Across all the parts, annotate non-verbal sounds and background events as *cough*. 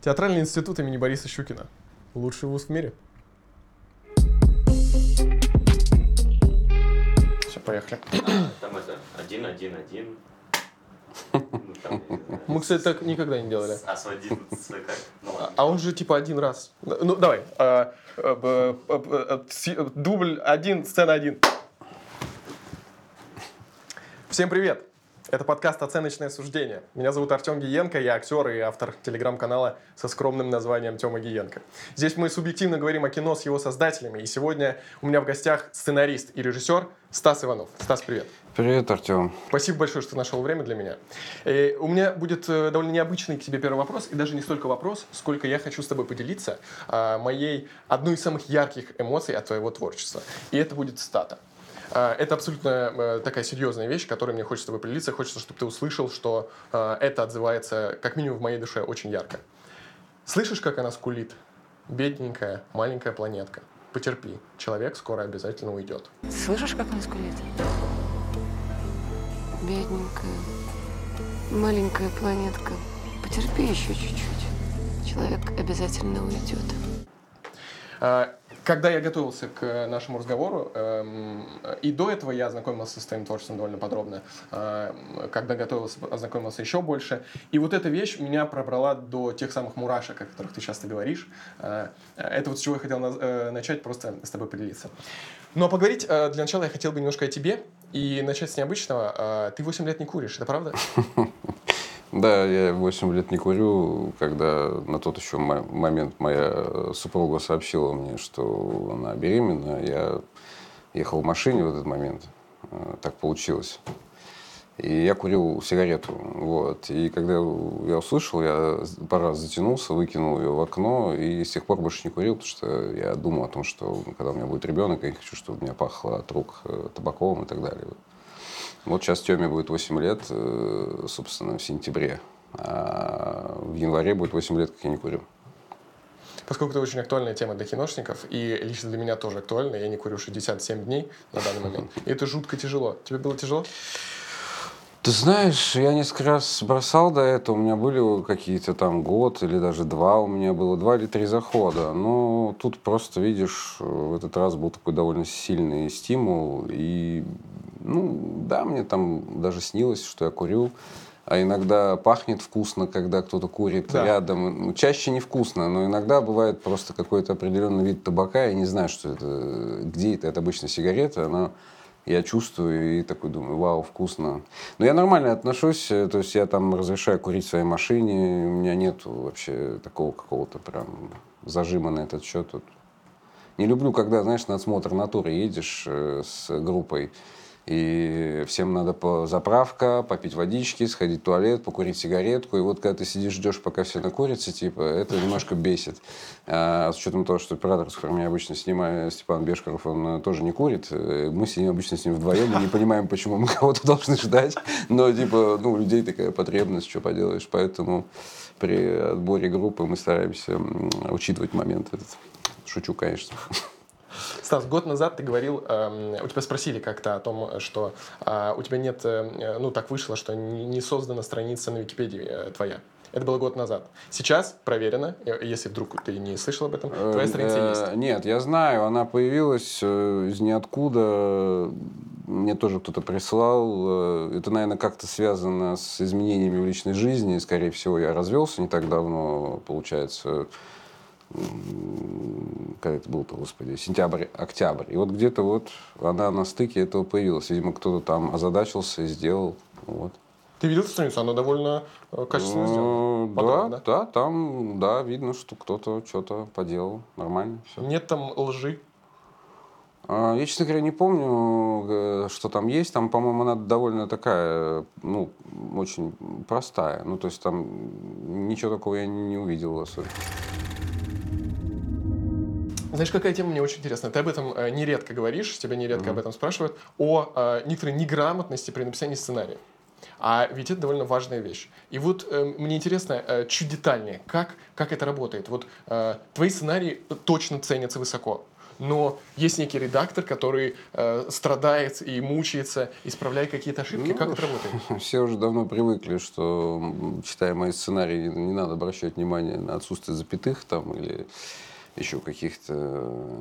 Театральный институт имени Бориса Щукина. Лучший вуз в мире. Все, поехали. Там это один, один, один. Мы, кстати, так никогда не делали. А с один, с как? Ну. А он же типа один раз. Ну, давай. а, а, с- Дубль один, сцена один. Всем привет! Это подкаст «Оценочное суждение». Меня зовут Артем Гиенко, я актер и автор телеграм-канала со скромным названием Тёма Гиенко. Здесь мы субъективно говорим о кино с его создателями, и сегодня у меня в гостях сценарист и режиссер Стас Иванов. Стас, привет! Привет, Артем. Спасибо большое, что нашел время для меня. Э, у меня будет э, довольно необычный к тебе первый вопрос, и даже не столько вопрос, сколько я хочу с тобой поделиться а, моей одной из самых ярких эмоций от твоего творчества. И это будет стата. А, Это абсолютно э, такая серьезная вещь, которой мне хочется с тобой поделиться. Хочется, чтобы ты услышал, что э, это отзывается, как минимум, в моей душе очень ярко. Слышишь, как она скулит? Бедненькая, маленькая планетка. Потерпи, человек скоро обязательно уйдет. Слышишь, как он скулит? Бедненькая, маленькая планетка. Потерпи еще чуть-чуть. Человек обязательно уйдет. Когда я готовился к нашему разговору, эм, и до этого я ознакомился с твоим творчеством довольно подробно, а, когда готовился, ознакомился еще больше. И вот эта вещь меня пробрала до тех самых мурашек, о которых ты часто говоришь. А, Это вот с чего я хотел наз- э, начать, просто с тобой поделиться. Ну а поговорить э, для начала я хотел бы немножко о тебе и начать с необычного. А, Ты 8 лет не куришь, это правда? *laughs* Да, я 8 лет не курю, когда на тот еще мо- момент моя супруга сообщила мне, что она беременна. Я ехал в машине в этот момент. Э, Так получилось. И я курил сигарету. Вот. И когда я услышал, я пару раз затянулся, выкинул ее в окно, и с тех пор больше не курил, потому что я думал о том, что когда у меня будет ребенок, я не хочу, чтобы у меня пахло от рук э, табаком и так далее. Вот сейчас Теме будет 8 лет, э, собственно, в сентябре. А в январе будет 8 лет, как я не курю. Поскольку это очень актуальная тема для киношников, и лично для меня тоже актуальна, я не курю 67 дней на данный момент, *laughs* и это жутко тяжело. Тебе было тяжело? Ты знаешь, я несколько раз бросал до этого, у меня были какие-то там год или даже два у меня было, два или три захода. Но тут просто, видишь, в этот раз был такой довольно сильный стимул. И, да, мне там даже снилось, что я курю. А иногда пахнет вкусно, когда кто-то курит Да. рядом. Ну, чаще невкусно, но иногда бывает просто какой-то определенный вид табака. Я не знаю, что это, где это. Это обычно сигарета, она я чувствую и такой думаю, вау, вкусно. Но я нормально отношусь, э, то есть я там разрешаю курить в своей машине, у меня нет вообще такого какого-то прям зажима на этот счет. Не люблю, когда, знаешь, на осмотр натуры едешь э, с группой, и всем надо по заправка, попить водички, сходить в туалет, покурить сигаретку. И вот когда ты сидишь, ждешь, пока все накурятся, типа, это немножко бесит. А с учетом того, что оператор, с которым я обычно снимаю, Степан Бешкаров, он э, тоже не курит. э, Мы сидим обычно с ним вдвоем, мы не понимаем, почему мы кого-то должны ждать. Но, типа, ну, у людей такая потребность, что поделаешь. Поэтому при отборе группы мы стараемся учитывать момент этот. Шучу, конечно. Стас, год назад ты говорил, эм, у тебя спросили как-то о том, что э, у тебя нет, э, ну так вышло, что не создана страница на Википедии э, твоя. Это было год назад. Сейчас проверено, э, если вдруг ты не слышал об этом, твоя страница есть. Нет, я знаю, она появилась из ниоткуда. Мне тоже кто-то прислал. Это, наверное, как-то связано с изменениями в личной жизни. Скорее всего, я развелся не так давно, получается. Когда это было-то, господи, сентябрь, октябрь. И вот где-то вот она на стыке этого появилась. Видимо, кто-то там озадачился и сделал. Вот. Ты видел страницу? Она довольно э, качественно сделана. Э, Да, Подробно, да, там, да, видно, что кто-то что-то поделал. Нормально все. Нет там лжи. А, Я, честно говоря, не помню, э, что там есть. Там, по-моему, она довольно такая, ну, очень простая. Ну, то есть там ничего такого я не увидел особенно. Знаешь, какая тема мне очень интересна? Ты об этом э, нередко говоришь, тебя нередко Мгм. об этом спрашивают, о э, некоторой неграмотности при написании сценария. А ведь это довольно важная вещь. И вот э, мне интересно э, чуть детальнее, как, как это работает. Вот э, твои сценарии точно ценятся высоко. но есть некий редактор, который э, страдает и мучается, исправляя какие-то ошибки. Ну, как это работает? *laughs* Все уже давно привыкли, что, читая мои сценарии, не, не надо обращать внимание на отсутствие запятых там или еще каких-то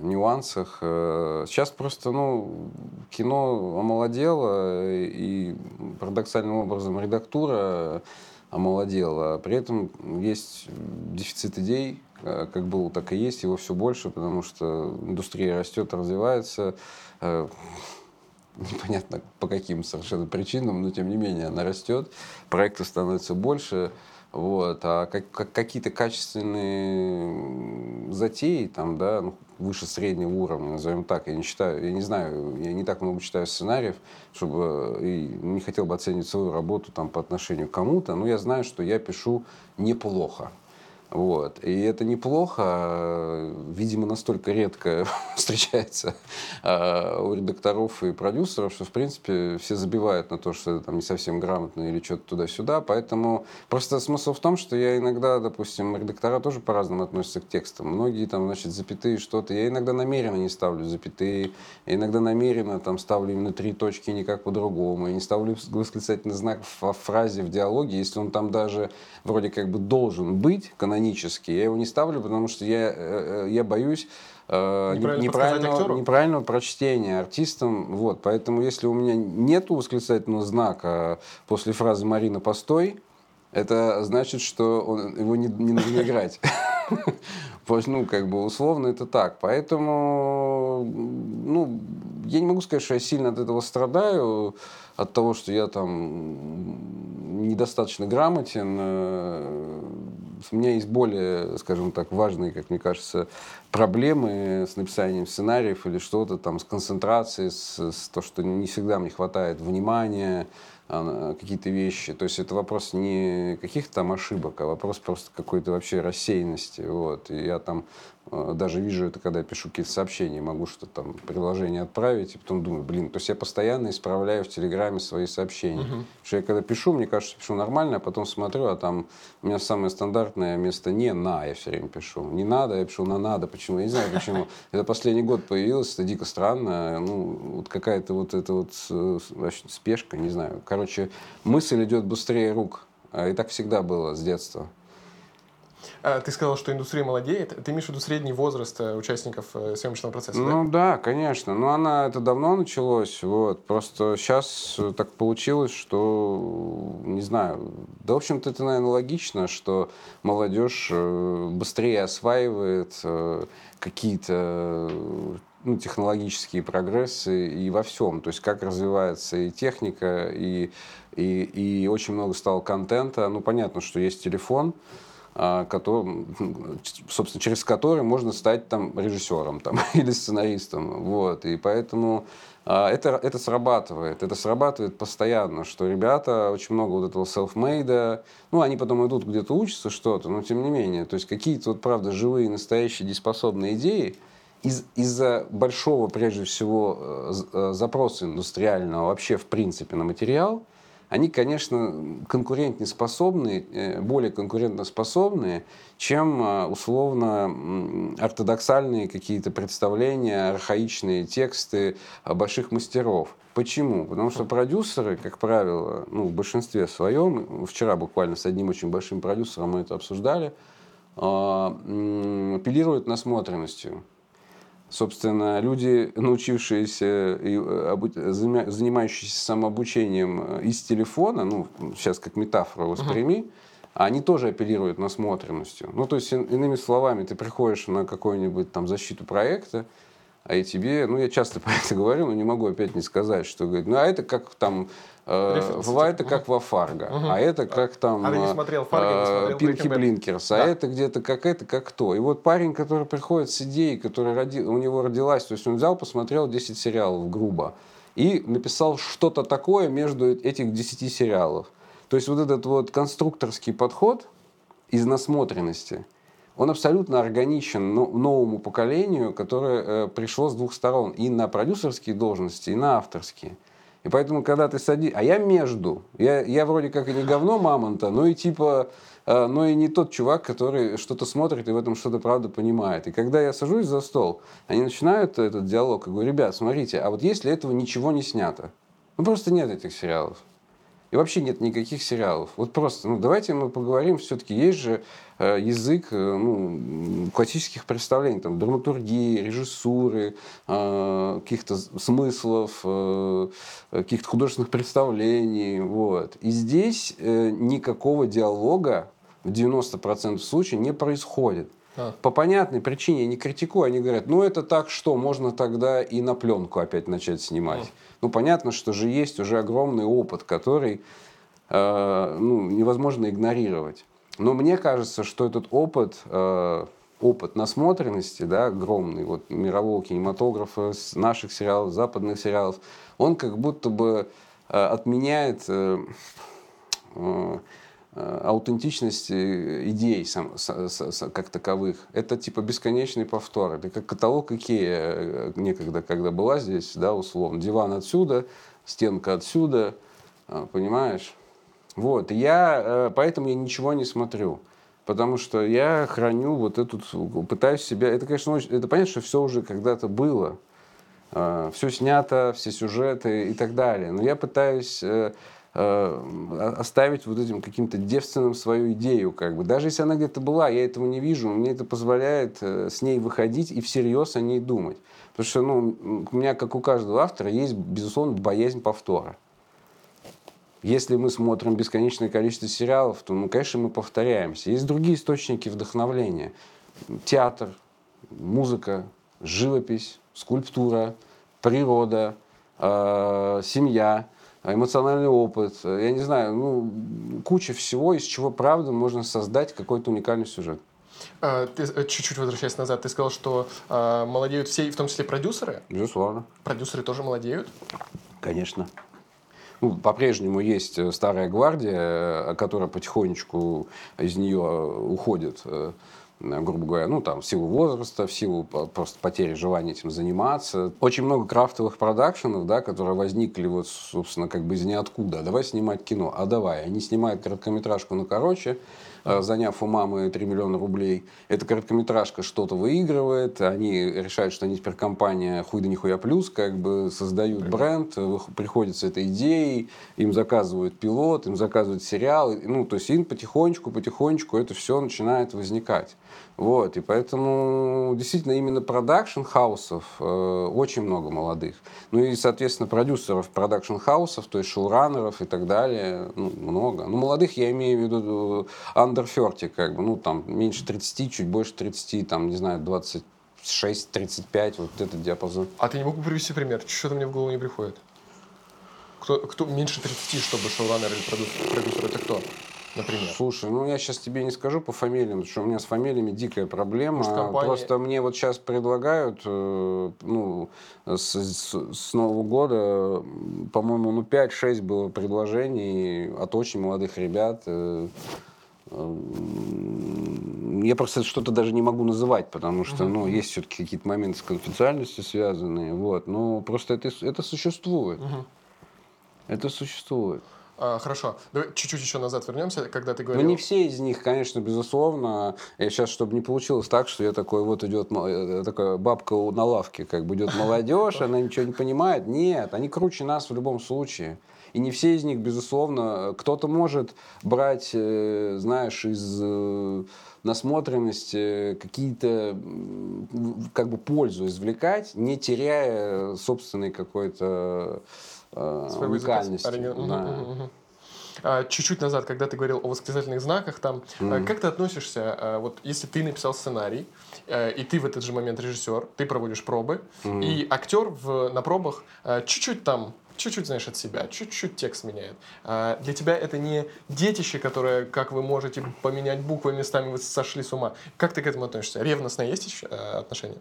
нюансах. Э, Сейчас просто, ну, кино омолодело, и парадоксальным образом редактура омолодела. При этом есть дефицит идей, э, как был, так и есть, его все больше, потому что индустрия растет, развивается. Э, Непонятно по каким совершенно причинам, но тем не менее она растет, проекты становятся больше. Вот. А как, как- какие-то качественные затеи, там, да, ну, выше среднего уровня, назовем так, я не читаю, я не знаю, я не так много читаю сценариев, чтобы и не хотел бы оценивать свою работу там по отношению к кому-то, но я знаю, что я пишу неплохо. Вот. И это неплохо, видимо, настолько редко *laughs* встречается а, у редакторов и продюсеров, что, в принципе, все забивают на то, что это там не совсем грамотно или что-то туда-сюда. Поэтому просто смысл в том, что я иногда, допустим, редактора тоже по-разному относятся к текстам. Многие там, значит, запятые что-то. Я иногда намеренно не ставлю запятые, я иногда намеренно там ставлю именно три точки, никак по-другому. Я не ставлю восклицательный знак в фразе, в диалоге, если он там даже вроде как бы должен быть. Я его не ставлю, потому что я, э, э, я боюсь э, Неправильно неправильного, неправильного прочтения артистам. Вот. Поэтому если у меня нет восклицательного знака после фразы «Марина, постой», это значит, что он- его не, не нужно играть. *laughs* Ну, как бы условно это так. Поэтому, ну, я не могу сказать, что я сильно от этого страдаю, от того, что я там недостаточно грамотен. У меня есть более, скажем так, важные, как мне кажется, проблемы с написанием сценариев или что-то там, с концентрацией, с, с то, что не всегда мне хватает внимания, а, какие-то вещи. То есть это вопрос не каких-то там ошибок, а вопрос просто какой-то вообще рассеянности. Вот. И я там даже вижу это, когда я пишу какие-то сообщения, могу что-то там приложение отправить, и потом думаю, блин, то есть я постоянно исправляю в Телеграме свои сообщения. Потому что я когда пишу, мне кажется, пишу нормально, а потом смотрю, а там у меня самое стандартное место не на, я все время пишу. Не надо, я пишу на надо. Почему? Я не знаю почему. *laughs* Это последний год появилось, это дико странно. Ну, вот какая-то вот эта вот э, спешка, не знаю. Короче, мысль идет быстрее рук. А И так всегда было с детства. А, Ты сказал, что индустрия молодеет. Ты имеешь в виду средний возраст э, участников э, съемочного процесса, да? Ну да, конечно. Но она это давно началось. Вот. Просто сейчас так получилось, что не знаю. Да, в общем-то, это, наверное, логично, что молодежь э, быстрее осваивает э, какие-то э, ну, технологические прогрессы и во всем. То есть как развивается и техника, и, и, и очень много стало контента. Ну, понятно, что есть телефон, который, *laughs* собственно, через который можно стать там режиссером там, *laughs* или сценаристом. Вот. И поэтому а, это, это срабатывает. Это срабатывает постоянно, что ребята очень много вот этого self-made, ну, они потом идут где-то учатся что-то, но тем не менее. То есть какие-то вот, правда, живые, настоящие, дееспособные идеи, из, из-за большого, прежде всего, э, э, запроса индустриального вообще, в принципе, на материал, они, конечно, конкурентнеспособны, э, более конкурентоспособны, чем э, условно ортодоксальные какие-то представления, архаичные тексты больших мастеров. Почему? Потому что продюсеры, как правило, ну, в большинстве своем, вчера буквально с одним очень большим продюсером мы это обсуждали, а, апеллируют насмотренностью. Собственно, люди, научившиеся и э, занимающиеся самообучением э, из телефона, ну, сейчас как метафору восприми, они тоже апеллируют насмотренностью. Ну, то есть, ин- иными словами, ты приходишь на какую-нибудь там защиту проекта, а и тебе, ну, я часто *laughs* про это говорю, но не могу опять не сказать, что, говорит, ну, а это как там, э, Референсы, в- а это типа, как во Фарго, а это как там... А ты не э, смотрел «Фарго», не смотрел Пинки. Блинкерс, а Да. это где-то как это, как то. И вот парень, который приходит с идеей, которая роди- у него родилась, то есть он взял, посмотрел 10 сериалов грубо и написал что-то такое между этих 10 сериалов. То есть вот этот вот конструкторский подход из насмотренности, он абсолютно органичен но- новому поколению, которое э, пришло с двух сторон, и на продюсерские должности, и на авторские. И поэтому, когда ты садишь... А я между. Я, я вроде как и не говно мамонта, но и типа э, но и не тот чувак, который что-то смотрит и в этом что-то правда понимает. И когда я сажусь за стол, они начинают этот диалог, и говорю, ребят, смотрите, а вот если этого ничего не снято, ну просто нет этих сериалов. И вообще нет никаких сериалов. Вот просто, ну давайте мы поговорим, все-таки есть же язык э, ну, классических представлений, там, драматургии, режиссуры, э, каких-то смыслов, э, каких-то художественных представлений. Вот. И здесь э, никакого диалога в 90% случаев не происходит. А. По понятной причине я не критикую, они говорят, ну это так что, можно тогда и на пленку опять начать снимать. Ну понятно, что же есть уже огромный опыт, который э, ну, невозможно игнорировать. Но мне кажется, что этот опыт, э, опыт насмотренности, да, огромный, вот мирового кинематографа, наших сериалов, западных сериалов, он как будто бы э, отменяет э, аутентичность идей сам, с- с- как таковых. Это типа бесконечный повтор. Это как каталог Икея некогда, когда была здесь, да, условно. Диван отсюда, стенка отсюда, понимаешь? Вот, я, э, поэтому я ничего не смотрю. Потому что я храню вот эту, пытаюсь себя, это, конечно, очень- это понятно, что все уже когда-то было. все снято, все сюжеты и так далее. Но я пытаюсь э, э, оставить вот этим каким-то девственным свою идею, как бы. Даже если она где-то была, я этого не вижу, мне это позволяет с ней выходить и всерьез о ней думать. Потому что, ну, у меня, как у каждого автора, есть, безусловно, боязнь повтора. Если мы смотрим бесконечное количество сериалов, то, ну, конечно, мы повторяемся. Есть другие источники вдохновления. Театр, музыка, живопись, скульптура, природа, э, семья, эмоциональный опыт. Я не знаю, ну, куча всего, из чего, правда, можно создать какой-то уникальный сюжет. А, Ты э, чуть-чуть возвращаясь назад, ты сказал, что а, молодеют все, в том числе продюсеры. Безусловно. Продюсеры тоже молодеют. Конечно. Ну, по-прежнему есть э, старая гвардия, э, которая потихонечку из нее э, уходит, грубо говоря, ну, там, в силу возраста, в силу просто потери желания этим заниматься. Очень много крафтовых продакшенов, да, которые возникли вот, собственно, как бы из ниоткуда. Давай снимать кино. А давай. Они снимают короткометражку на короче, заняв у мамы 3 миллиона рублей. Эта короткометражка что-то выигрывает, они решают, что они теперь компания хуй да нихуя плюс, как бы создают бренд, э, вых- приходят с этой идеей, им заказывают пилот, им заказывают сериал, ну, то есть им потихонечку, потихонечку это все начинает возникать. Вот, и поэтому действительно именно продакшн-хаусов э, очень много молодых. Ну и, соответственно, продюсеров продакшн-хаусов, то есть шоураннеров и так далее, ну, много. Ну, молодых я имею в виду э, under 30, как бы, ну, там, меньше 30, чуть больше 30, там, не знаю, 26-35, вот этот диапазон. А ты не мог бы привести пример? Что-то мне в голову не приходит. Кто, кто меньше 30, чтобы шоураннер или продюсер, продюсер это кто, например? Слушай, ну я сейчас тебе не скажу по фамилиям, потому что у меня с фамилиями дикая проблема. Может, компания- Просто мне вот сейчас предлагают, э, ну, с, с- с Нового года, по-моему, ну 5-6 было предложений от очень молодых ребят. э, Я просто что-то даже не могу называть, потому что, ну, есть все-таки какие-то моменты с конфиденциальностью связанные, вот. Но просто это, это существует. Мгм. Это существует. А, хорошо. Давай чуть-чуть еще назад вернемся, когда ты Ну, говорил... не все из них, конечно, безусловно. Я сейчас, чтобы не получилось так, что я такой, вот идет мо- э, такая бабка на лавке, как бы идет молодежь, она ничего не понимает. Нет, они круче нас в любом случае. И не все из них, безусловно, кто-то может брать, э, знаешь, из э, насмотренности какие-то как бы пользу извлекать, не теряя собственной какой-то э, Своего уникальности. оригин- Да. А, Чуть-чуть назад, когда ты говорил о восклицательных знаках, там, а, как ты относишься, а, вот если ты написал сценарий, э, и ты в этот же момент режиссер, ты проводишь пробы, и актер в, на пробах а, чуть-чуть там, чуть-чуть, знаешь, от себя, чуть-чуть текст меняет. А, Для тебя это не детище, которое, как вы можете поменять буквы местами, вы сошли с ума. Как ты к этому относишься? Ревностно есть еще, отношения? Э,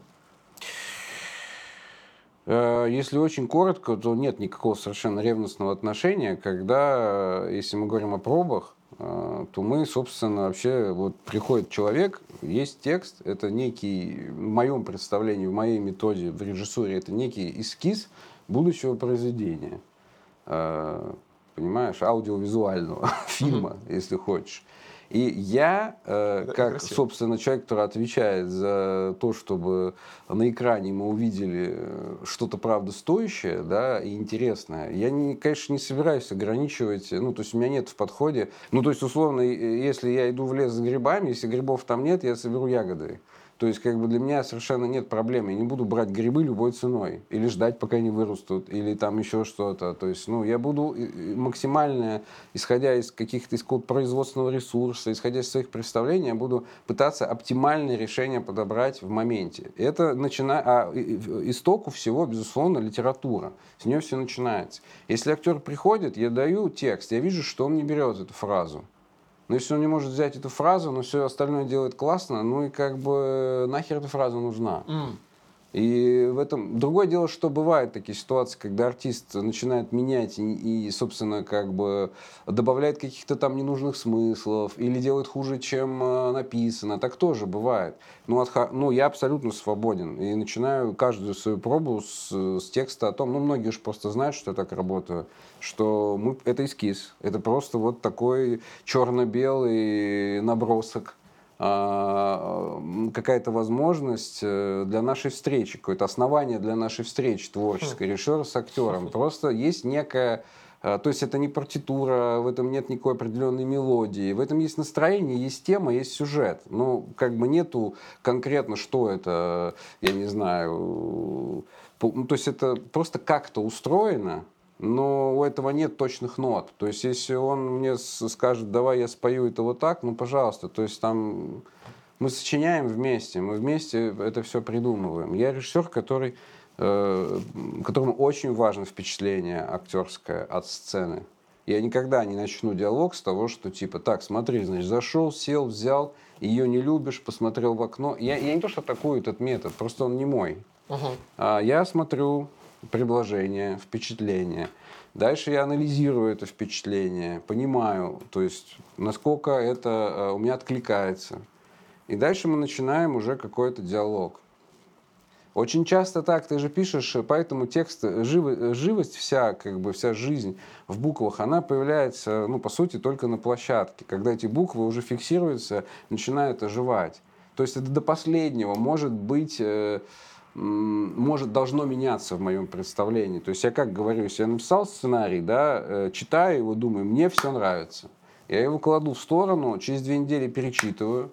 Если очень коротко, то нет никакого совершенно ревностного отношения, когда, э, если мы говорим о пробах, э, то мы, собственно, вообще, вот приходит человек, есть текст, это некий, в моем представлении, в моей методе, в режиссуре, это некий эскиз будущего произведения. Э, Понимаешь, аудиовизуального *laughs* фильма, если хочешь. И я, э, как, красиво. собственно, человек, который отвечает за то, чтобы на экране мы увидели э, что-то правда стоящее, да, и интересное, я, не, конечно, не собираюсь ограничивать, ну, то есть у меня нет в подходе, ну, то есть, условно, если я иду в лес за грибами, если грибов там нет, я соберу ягоды. То есть, как бы для меня совершенно нет проблем. Я не буду брать грибы любой ценой. Или ждать, пока они вырастут, или там еще что-то. То есть, ну, я буду э, э, максимально, исходя из каких-то из производственного ресурса, исходя из своих представлений, я буду пытаться оптимальное решение подобрать в моменте. Это начиная... А истоку всего, безусловно, литература. С нее все начинается. Если актер приходит, я даю текст, я вижу, что он не берет эту фразу. Но если он не может взять эту фразу, но все остальное делает классно, ну и как бы нахер эта фраза нужна. М. И в этом... Другое дело, что бывают такие ситуации, когда артист начинает менять и, и, собственно, как бы добавляет каких-то там ненужных смыслов или делает хуже, чем э, написано. Так тоже бывает. Ну, от ха- ну, я абсолютно свободен. И начинаю каждую свою пробу с, с текста о том, ну, многие же просто знают, что я так работаю, что мы, это эскиз. Это просто вот такой черно-белый набросок какая-то возможность э, для нашей встречи, какое-то основание для нашей встречи творческой, режиссера с актером. Просто есть некая э, то есть это не партитура, в этом нет никакой определенной мелодии, в этом есть настроение, есть тема, есть сюжет. Ну, как бы нету конкретно, что это, я не знаю, по- ну, то есть это просто как-то устроено, но у этого нет точных нот. То есть, если он мне скажет, давай я спою это вот так, ну, пожалуйста. То есть, там мы сочиняем вместе, мы вместе это все придумываем. Я режиссер, который, э, которому очень важно впечатление актерское от сцены. Я никогда не начну диалог с того, что типа, так, смотри, значит, зашел, сел, взял, ее не любишь, посмотрел в окно. Я, я не то, что атакую этот метод, просто он не мой. Мгм. А, Я смотрю предложение, впечатление. Дальше я анализирую это впечатление, понимаю, то есть насколько это э, у меня откликается. И дальше мы начинаем уже какой-то диалог. Очень часто так, ты же пишешь, э, поэтому текст, э, э, живость вся, как бы вся жизнь в буквах, она появляется, ну, по сути, только на площадке, когда эти буквы уже фиксируются, начинают оживать. То есть это до последнего может быть, может, должно меняться в моем представлении. То есть я как говорю, если я написал сценарий, да, э, читаю его, думаю, мне все нравится. Я его кладу в сторону, через две недели перечитываю,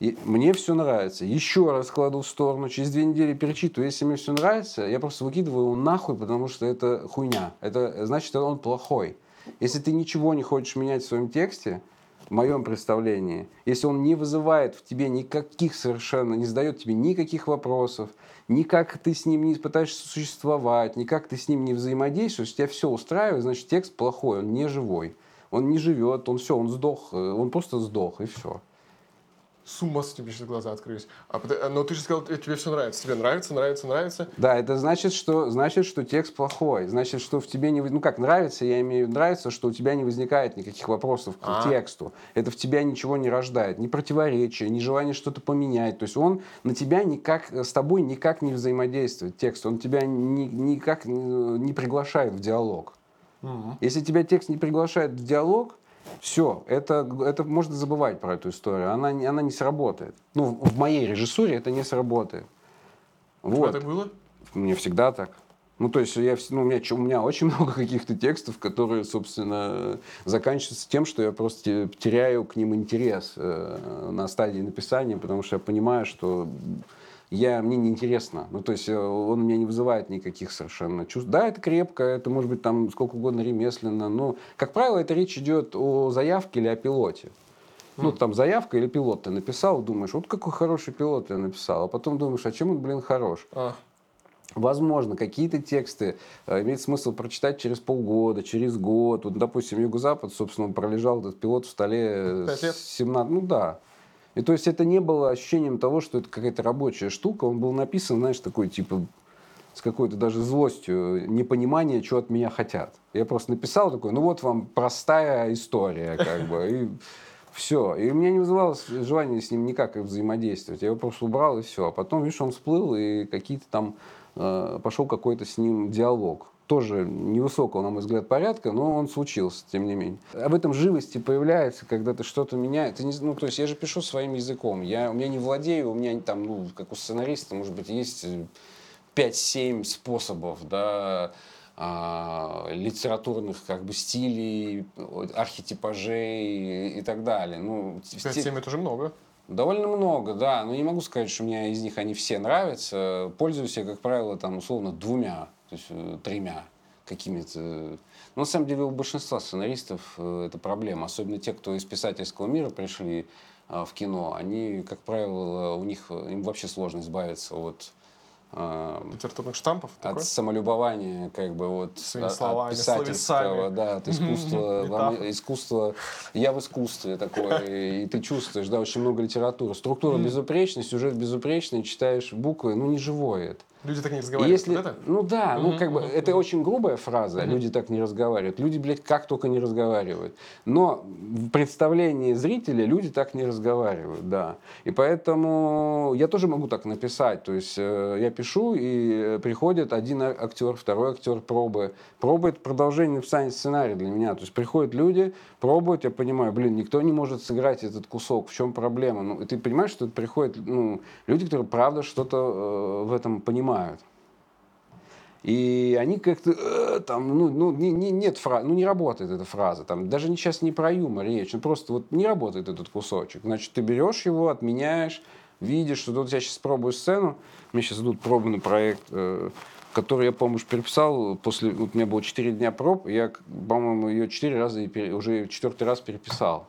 и мне все нравится. Еще раз кладу в сторону, через две недели перечитываю. Если мне все нравится, я просто выкидываю его нахуй, потому что это хуйня. Это значит, он плохой. Если ты ничего не хочешь менять в своем тексте, в моем представлении, если он не вызывает в тебе никаких совершенно, не задает тебе никаких вопросов, никак ты с ним не пытаешься существовать, никак ты с ним не взаимодействуешь, тебя все устраивает, значит, текст плохой, он не живой. Он не живет, он все, он сдох, э, он просто сдох, и все. С ума с тебе сейчас глаза открылись. А, пот- но ты же сказал, э, тебе все нравится. Тебе нравится, нравится, нравится. Да, это значит, что, значит, что текст плохой. Значит, что в тебе не... Ну как, нравится, я имею в виду, нравится, что у тебя не возникает никаких вопросов к А. тексту. Это в тебя ничего не рождает. Ни противоречия, ни желания что-то поменять. То есть он на тебя никак, с тобой никак не взаимодействует, текст. Он тебя ни- никак не приглашает в диалог. Мгм. Если тебя текст не приглашает в диалог, все, это, это можно забывать про эту историю. Она, она не сработает. Ну, в моей режиссуре это не сработает. У Вот. так было? Мне всегда так. Ну, то есть я, ну, у, меня, у меня очень *laughs* много каких-то текстов, которые, собственно, заканчиваются тем, что я просто те- теряю к ним интерес э, на стадии написания, потому что я понимаю, что я, мне неинтересно. Ну, то есть э, он у меня не вызывает никаких совершенно чувств. Да, это крепко, это может быть там сколько угодно ремесленно, но, как правило, это речь идет о заявке или о пилоте. Ну, там заявка или пилот ты написал, думаешь, вот какой хороший пилот я написал, а потом думаешь, а чем он, блин, хорош? А, Возможно, какие-то тексты э, имеет смысл прочитать через полгода, через год. Вот, допустим, Юго-Запад, собственно, пролежал этот пилот в столе э, Пять лет? с 17... Ну да. И то есть это не было ощущением того, что это какая-то рабочая штука. Он был написан, знаешь, такой типа с какой-то даже злостью, непонимание, что от меня хотят. Я просто написал такой, ну вот вам простая история, как бы, и все. И у меня не вызывало с- желания с ним никак взаимодействовать. Я его просто убрал, и все. А потом, видишь, он всплыл, и какие-то там э, пошел какой-то с ним диалог. Тоже невысокого, на мой взгляд, порядка, но он случился, тем не менее. А в этом живости появляется, когда ты что-то меняешь. Ты не, ну, то есть я же пишу своим языком. Я, у меня не владею, у меня там, ну, как у сценариста, может быть, есть 5-7 способов, да, а, литературных как бы стилей, архетипажей и, и так далее. Ну, 5-7 это уже много. Довольно много, да. Но не могу сказать, что мне из них они все нравятся. Пользуюсь я, как правило, там, условно, двумя, то есть э, тремя какими-то. Но на самом деле у большинства сценаристов э, это проблема. Особенно те, кто из писательского мира пришли э, в кино. Они, как правило, у них им вообще сложно избавиться от литературных штампов от такой? самолюбования как бы вот Своими словами, от писательского да от искусства *laughs* искусство я в искусстве такое и ты чувствуешь да очень много литературы структура безупречная сюжет безупречный читаешь буквы ну не живое это Люди так не разговаривают. Если, это? Ну да, ну как бы это очень грубая фраза. Люди так не разговаривают. Люди, блядь, как только не разговаривают. Но в представлении зрителя люди так не разговаривают, да. И поэтому я тоже могу так написать. То есть э, я пишу, и приходит один актер, второй актер пробы. Пробует продолжение написания сценария для меня. То есть приходят люди, пробуют, я понимаю, блин, никто не может сыграть этот кусок. В чем проблема? Ну, ты понимаешь, что приходят ну, люди, которые правда что-то э, в этом понимают понимают. И они как-то э, там, ну, ну не, не, нет фразы, ну не работает эта фраза, там даже сейчас не про юмор речь, ну просто вот не работает этот кусочек. Значит, ты берешь его, отменяешь, видишь, что вот я сейчас пробую сцену, мне сейчас идут пробы на проект, э, который я, по-моему, переписал после, вот у меня было 4 дня проб, я, по-моему, ее 4 раза, и пере, уже четвертый раз переписал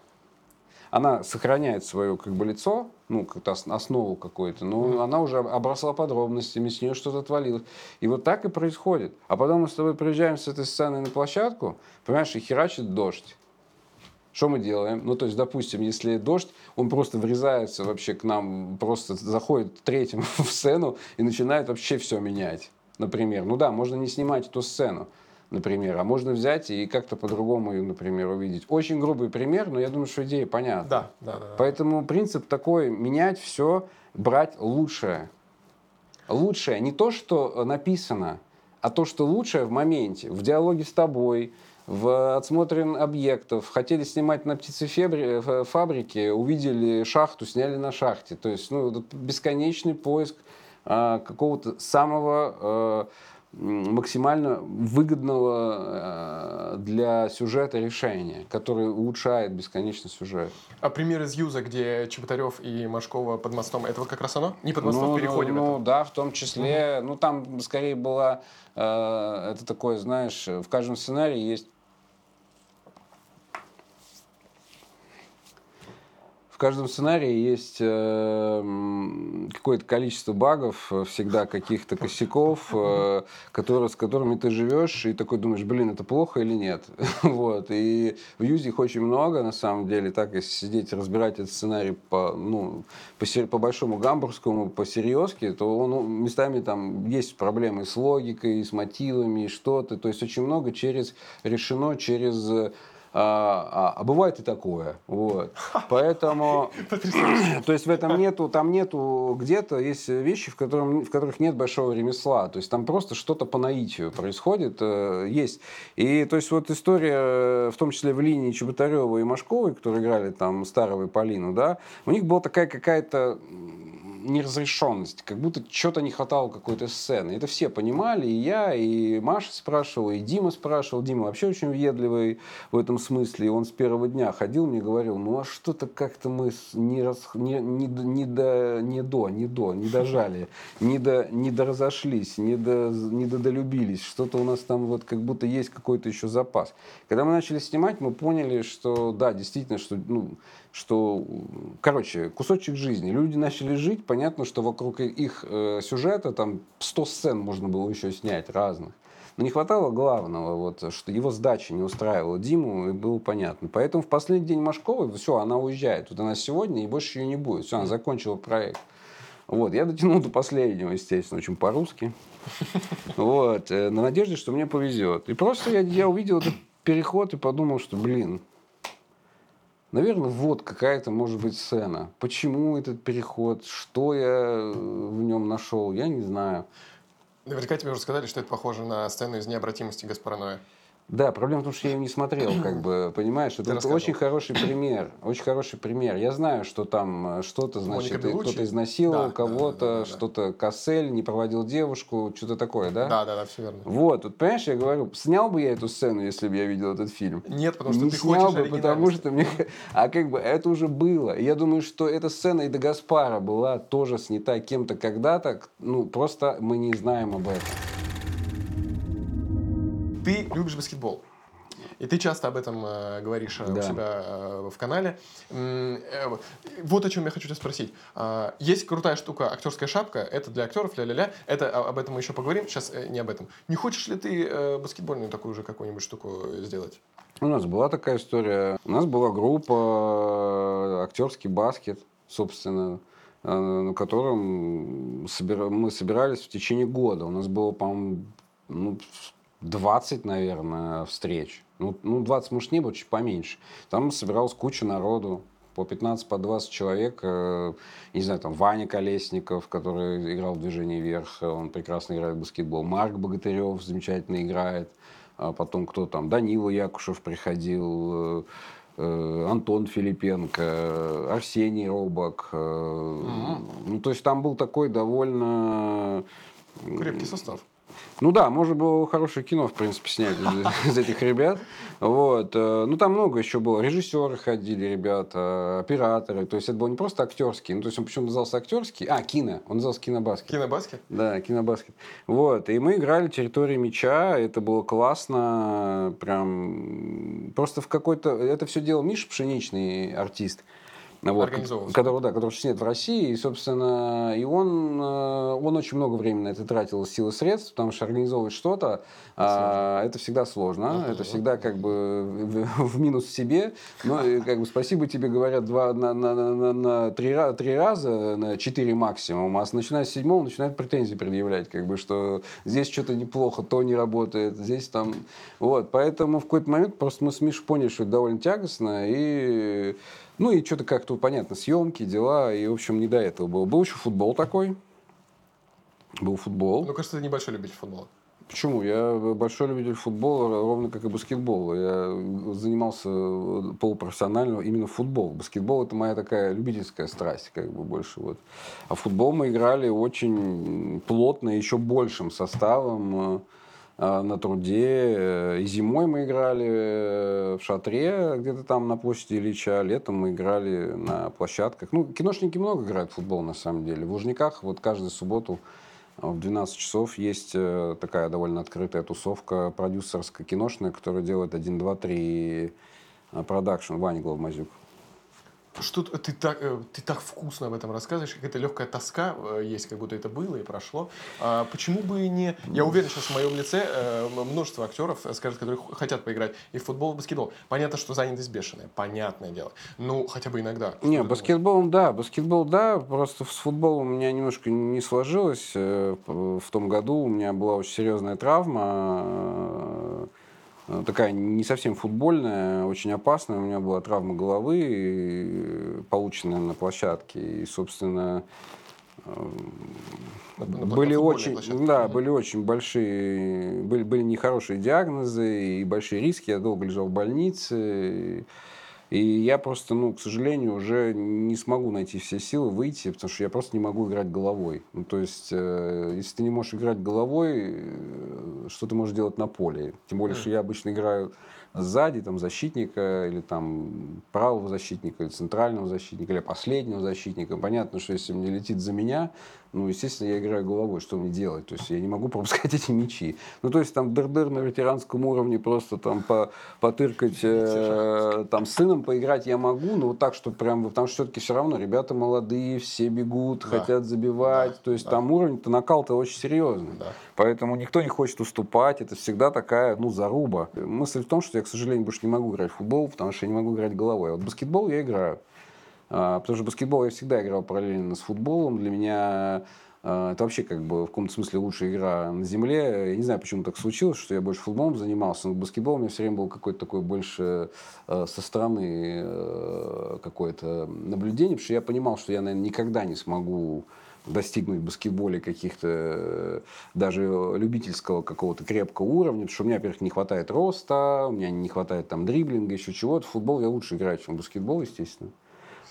она сохраняет свое как бы лицо, ну, как-то основу какую-то, но mm-hmm. она уже обросла подробностями, с нее что-то отвалилось. И вот так и происходит. А потом мы с тобой приезжаем с этой сцены на площадку, понимаешь, и херачит дождь. Что мы делаем? Ну, то есть, допустим, если дождь, он просто врезается вообще к нам, просто заходит третьим *laughs* в сцену и начинает вообще все менять, например. Ну да, можно не снимать эту сцену, например, а можно взять и как-то по-другому ее, например, увидеть. Очень грубый пример, но я думаю, что идея понятна. Да, да, да. Поэтому принцип такой, менять все, брать лучшее. Лучшее, не то, что написано, а то, что лучшее в моменте, в диалоге с тобой, в отсмотре объектов. Хотели снимать на птицефабрике, увидели шахту, сняли на шахте. То есть ну, бесконечный поиск а, какого-то самого а, максимально выгодного э, для сюжета решения, которое улучшает бесконечно сюжет. А пример из Юза, где Чеботарев и Машкова под мостом, это вот как раз оно? Не под мостом, ну, в переходе? Ну, ну да, в том числе. Угу. Ну там скорее было, э, это такое, знаешь, в каждом сценарии есть каждом сценарии есть э, какое-то количество багов, э, всегда каких-то косяков, э, которые, с которыми ты живешь, и такой думаешь, блин, это плохо или нет. *laughs* вот. И в Юзе их очень много, на самом деле. Так, если сидеть разбирать этот сценарий по, ну, по, по большому гамбургскому, по серьезке, то он, ну, местами там есть проблемы с логикой, с мотивами, что-то. То есть очень много через решено через а, а, а бывает и такое. Вот. Поэтому, *laughs* *clears throat* то есть в этом нету, там нету, где-то есть вещи, в, котором, в которых нет большого ремесла. То есть там просто что-то по наитию происходит, э, есть. И то есть вот история, в том числе в линии Чеботарева и Машковой, которые играли там Старого и Полину, да, у них была такая какая-то неразрешенность, как будто что-то не хватало какой-то сцены. Это все понимали, и я, и Маша спрашивала, и Дима спрашивал. Дима вообще очень въедливый в этом смысле. Он с первого дня ходил, мне говорил, ну а что-то как-то мы не, раз, не, не, не, до, не до, не до, не дожали, не, до, не до разошлись, не, до, не додолюбились. Что-то у нас там вот как будто есть какой-то еще запас. Когда мы начали снимать, мы поняли, что да, действительно, что ну, что, короче, кусочек жизни. Люди начали жить, понятно, что вокруг их э, сюжета там 100 сцен можно было еще снять разных. Но не хватало главного, вот, что его сдача не устраивала Диму, и было понятно. Поэтому в последний день Машковой, все, она уезжает. Вот она сегодня, и больше ее не будет. Все, она закончила проект. Вот, я дотянул до последнего, естественно, очень по-русски. Вот, э, на надежде, что мне повезет. И просто я, я увидел этот переход и подумал, что, блин, Наверное, вот какая-то может быть сцена. Почему этот переход, что я э, в нем нашел, я не знаю. Наверняка тебе уже сказали, что это похоже на сцену из «Необратимости Гаспарanoя». Да, проблема в том, что я ее не смотрел, как бы, понимаешь? Это вот очень хороший пример, очень хороший пример. Я знаю, что там э, что-то, значит, кто-то изнасиловал Да, да, кого-то, да, да, да. что-то Кассель не проводил девушку, что-то такое, да? Да, да, да, все верно. Вот, вот, понимаешь, я говорю, снял бы я эту сцену, если бы я видел этот фильм? Нет, потому что не ты снял хочешь бы, потому что мне... А как бы это уже было. Я думаю, что эта сцена и до Гаспара была тоже снята кем-то когда-то. Ну, просто мы не знаем об этом. Ты любишь баскетбол. И ты часто об этом э, говоришь э, у Да. себя э, в канале. Э, вот. О чем я хочу тебя спросить. А, есть крутая штука, актерская шапка. Это для актеров, ля-ля-ля. Это а, об этом мы еще поговорим. Сейчас э, не об этом. Не хочешь ли ты э, баскетбольную такую же какую-нибудь штуку сделать? У нас была такая история. У нас была группа э, актерский баскет, собственно, э, на котором мы собирались в течение года. У нас было, по-моему, ну, 20, наверное, встреч. Ну, ну, 20, может, не было, чуть поменьше. Там собиралась куча народу. По 15, по 20 человек. э, Не знаю, там Ваня Колесников, который играл в «Движении вверх», э, он прекрасно играет в баскетбол. Марк Богатырев замечательно играет. А потом кто там? Данила Якушев приходил, э, Антон Филипенко, Арсений Робок. э, Ну, то есть там был такой довольно... Крепкий состав. Ну да, можно было хорошее кино, в принципе, снять из, *laughs* этих ребят. Вот. э, Ну, там много еще было. Режиссеры ходили, ребята, операторы. То есть это был не просто актерский. Ну, то есть он почему назывался актерский? А, кино. Он назывался кинобаскет. Кинобаскет? Да, кинобаскет. Вот. И мы играли территории мяча. Это было классно. Прям просто в какой-то... Это все делал Миша Пшеничный, артист. Вот, Организовывал всё. которого, да, который сейчас нет в России, и, собственно, и он, э, он очень много времени на это тратил, силы и средств, потому что организовывать что-то, а, это всегда сложно, это всегда как бы в, в минус себе, но и как бы спасибо тебе говорят два, на, на, на, на- на три, три раза, на четыре максимум, а начиная с седьмого начинают претензии предъявлять, как бы, что здесь что-то неплохо, то не работает, здесь там, вот, поэтому в какой-то момент просто мы с Мишей поняли, что это довольно тягостно, и ну и что-то как-то, понятно, съемки, дела, и, в общем, не до этого было. Был еще футбол такой. Был футбол. Ну, кажется, ты небольшой любитель футбола. Почему? Я большой любитель футбола, ровно как и баскетбола. Я занимался полупрофессионально именно футбол. Баскетбол это моя такая любительская страсть, как бы больше вот. А в футбол мы играли очень плотно, еще большим составом э, на труде. Э, И зимой мы играли э, в шатре, где-то там на площади Ильича, а летом мы играли на площадках. Ну, киношники много играют в футбол, на самом деле. В Лужниках вот каждую субботу В 12 часов есть э, такая довольно открытая тусовка продюсерская, киношная, которая делает 1, 2, 3 продакшн. Ваня Главмазюк. Что ты так, э, ты так вкусно об этом рассказываешь, какая-то легкая тоска э, есть, как будто это было и прошло. А почему бы и не... Я уверен, сейчас в моем лице э, множество актеров, скажут, которые хотят поиграть и в футбол, и в баскетбол. Понятно, что занятость бешеная, понятное дело. Ну, хотя бы иногда. Не, ты баскетболом, да, баскетбол, да, просто с футболом у меня немножко не сложилось. В том году у меня была очень серьезная травма, такая не совсем футбольная, очень опасная. У меня была травма головы, э, полученная на площадке. И, собственно, на были очень, площадке. да, были очень большие, были, были нехорошие диагнозы и большие риски. Я долго лежал в больнице. И я просто, ну, к сожалению, уже не смогу найти все силы выйти, потому что я просто не могу играть головой. Ну, то есть, э, если ты не можешь играть головой, э, что ты можешь делать на поле? Тем более, что я обычно играю сзади, там, защитника, или там правого защитника, или центрального защитника, или последнего защитника. Понятно, что если мне летит за меня, ну, естественно, я играю головой, что мне делать? То есть я не могу пропускать эти мячи. Ну, то есть там дыр-дыр на ветеранском уровне просто там по, потыркать, э, там с сыном поиграть я могу, но вот так, что прям, потому что все-таки все равно ребята молодые, все бегут, Да. хотят забивать. Да, То есть да. там уровень-то накал-то очень серьезный. Да. Поэтому никто не хочет уступать. Это всегда такая, ну, заруба. Мысль в том, что я, к сожалению, больше не могу играть в футбол, потому что я не могу играть головой. А вот баскетбол я играю. А, Потому что баскетбол я всегда играл параллельно с футболом. Для меня а, это вообще как бы в каком-то смысле лучшая игра на земле. Я не знаю, почему так случилось, что я больше футболом занимался. Но баскетбол у меня все время был какой-то такой больше э, со стороны какое-то наблюдение, потому что я понимал, что я, наверное, никогда не смогу достигнуть в баскетболе каких-то даже любительского какого-то крепкого уровня, потому что у меня, во-первых, не хватает роста, у меня не хватает там дриблинга, еще чего-то. Футбол я лучше играю, чем баскетбол, естественно.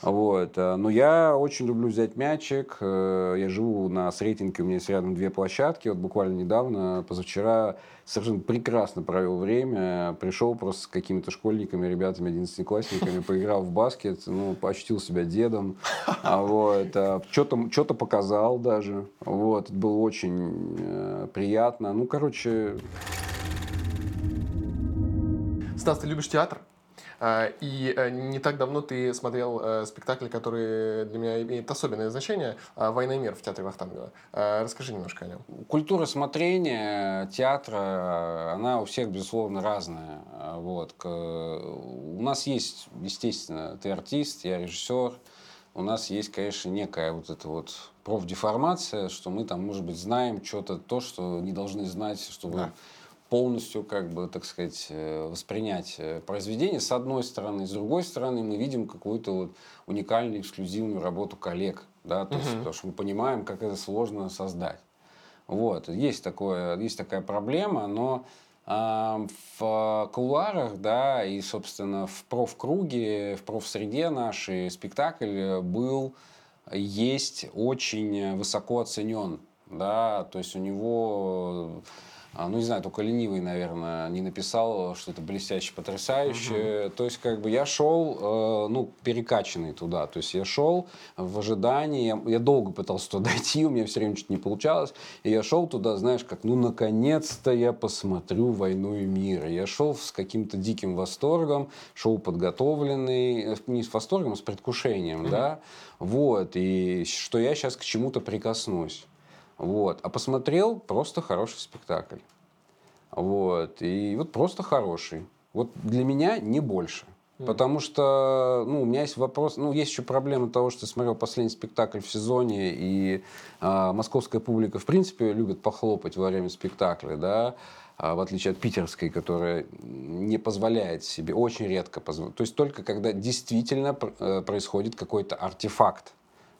Вот. э, Но я очень люблю взять мячик. э, Я живу на Сретенке, у меня есть рядом две площадки. Вот буквально недавно, позавчера, совершенно прекрасно провел время. Пришел просто с какими-то школьниками, ребятами, одиннадцатиклассниками, *laughs* поиграл в баскет, ну, почтил себя дедом. А Вот. Что-то что показал даже. Вот. Это было очень э, приятно. Ну, короче, Стас, ты любишь театр? А, И э, не так давно ты смотрел э, спектакль, который для меня имеет особенное значение а, «Война и мир» в театре Вахтангова. А, Расскажи немножко о нем. Культура смотрения театра, она у всех, безусловно, разная. Вот. У нас есть, естественно, ты артист, я режиссер. У нас есть, конечно, некая вот эта вот профдеформация, что мы там, может быть, знаем что-то, то, что не должны знать, чтобы Да. Полностью, как бы, так сказать, э, воспринять э, произведение с одной стороны, с другой стороны мы видим какую-то вот уникальную, эксклюзивную работу коллег, да, то есть, Мгм. потому что мы понимаем, как это сложно создать. Вот, есть, такое, есть такая проблема, но а, в кулуарах, да, и, собственно, в профкруге, в профсреде нашей спектакль был, есть очень высоко оценен, да, то есть у него, ну, не знаю, только ленивый, наверное, не написал, что это блестяще, потрясающе. То есть, как бы я шел, э, ну, перекачанный туда. То есть я шел в ожидании, я, я долго пытался туда *laughs* дойти, у меня все время что-то не получалось. И я шел туда, знаешь, как, ну, наконец-то я посмотрю «Войну и мир». И я шел с каким-то диким восторгом, шел подготовленный, э, не с восторгом, а с предвкушением, да. Вот, и что я сейчас к чему-то прикоснусь. Вот. А посмотрел просто хороший спектакль. Вот. И вот просто хороший. Вот для меня не больше. Потому что, ну, у меня есть вопрос, ну, есть еще проблема того, что я смотрел последний спектакль в сезоне, и а, московская публика, в принципе, любит похлопать во время спектакля, да, а, в отличие от питерской, которая не позволяет себе, очень редко позволяет. То есть только когда действительно э, происходит какой-то артефакт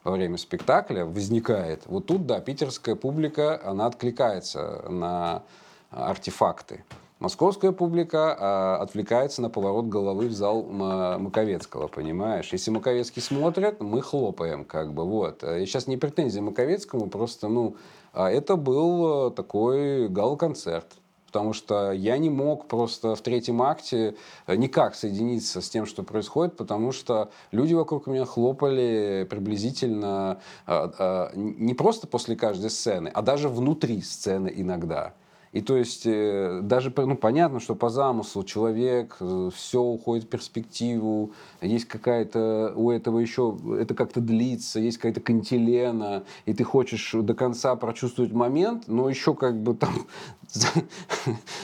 во время спектакля, возникает. Вот тут, да, питерская публика, она откликается на артефакты. Московская публика а, отвлекается на поворот головы в зал Маковецкого, понимаешь? Если Маковецкий смотрят, мы хлопаем, как бы, вот. И сейчас не претензия Маковецкому, просто, ну, а это был э, такой гал-концерт. Потому что я не мог просто в третьем акте э, никак соединиться с тем, что происходит, потому что люди вокруг меня хлопали приблизительно а, а, не просто после каждой сцены, а даже внутри сцены иногда. И то есть э, даже ну, понятно, что по замыслу человек, все уходит в перспективу, есть какая-то у этого еще, это как-то длится, есть какая-то кантилена, и ты хочешь до конца прочувствовать момент, но еще как бы там *laughs* за-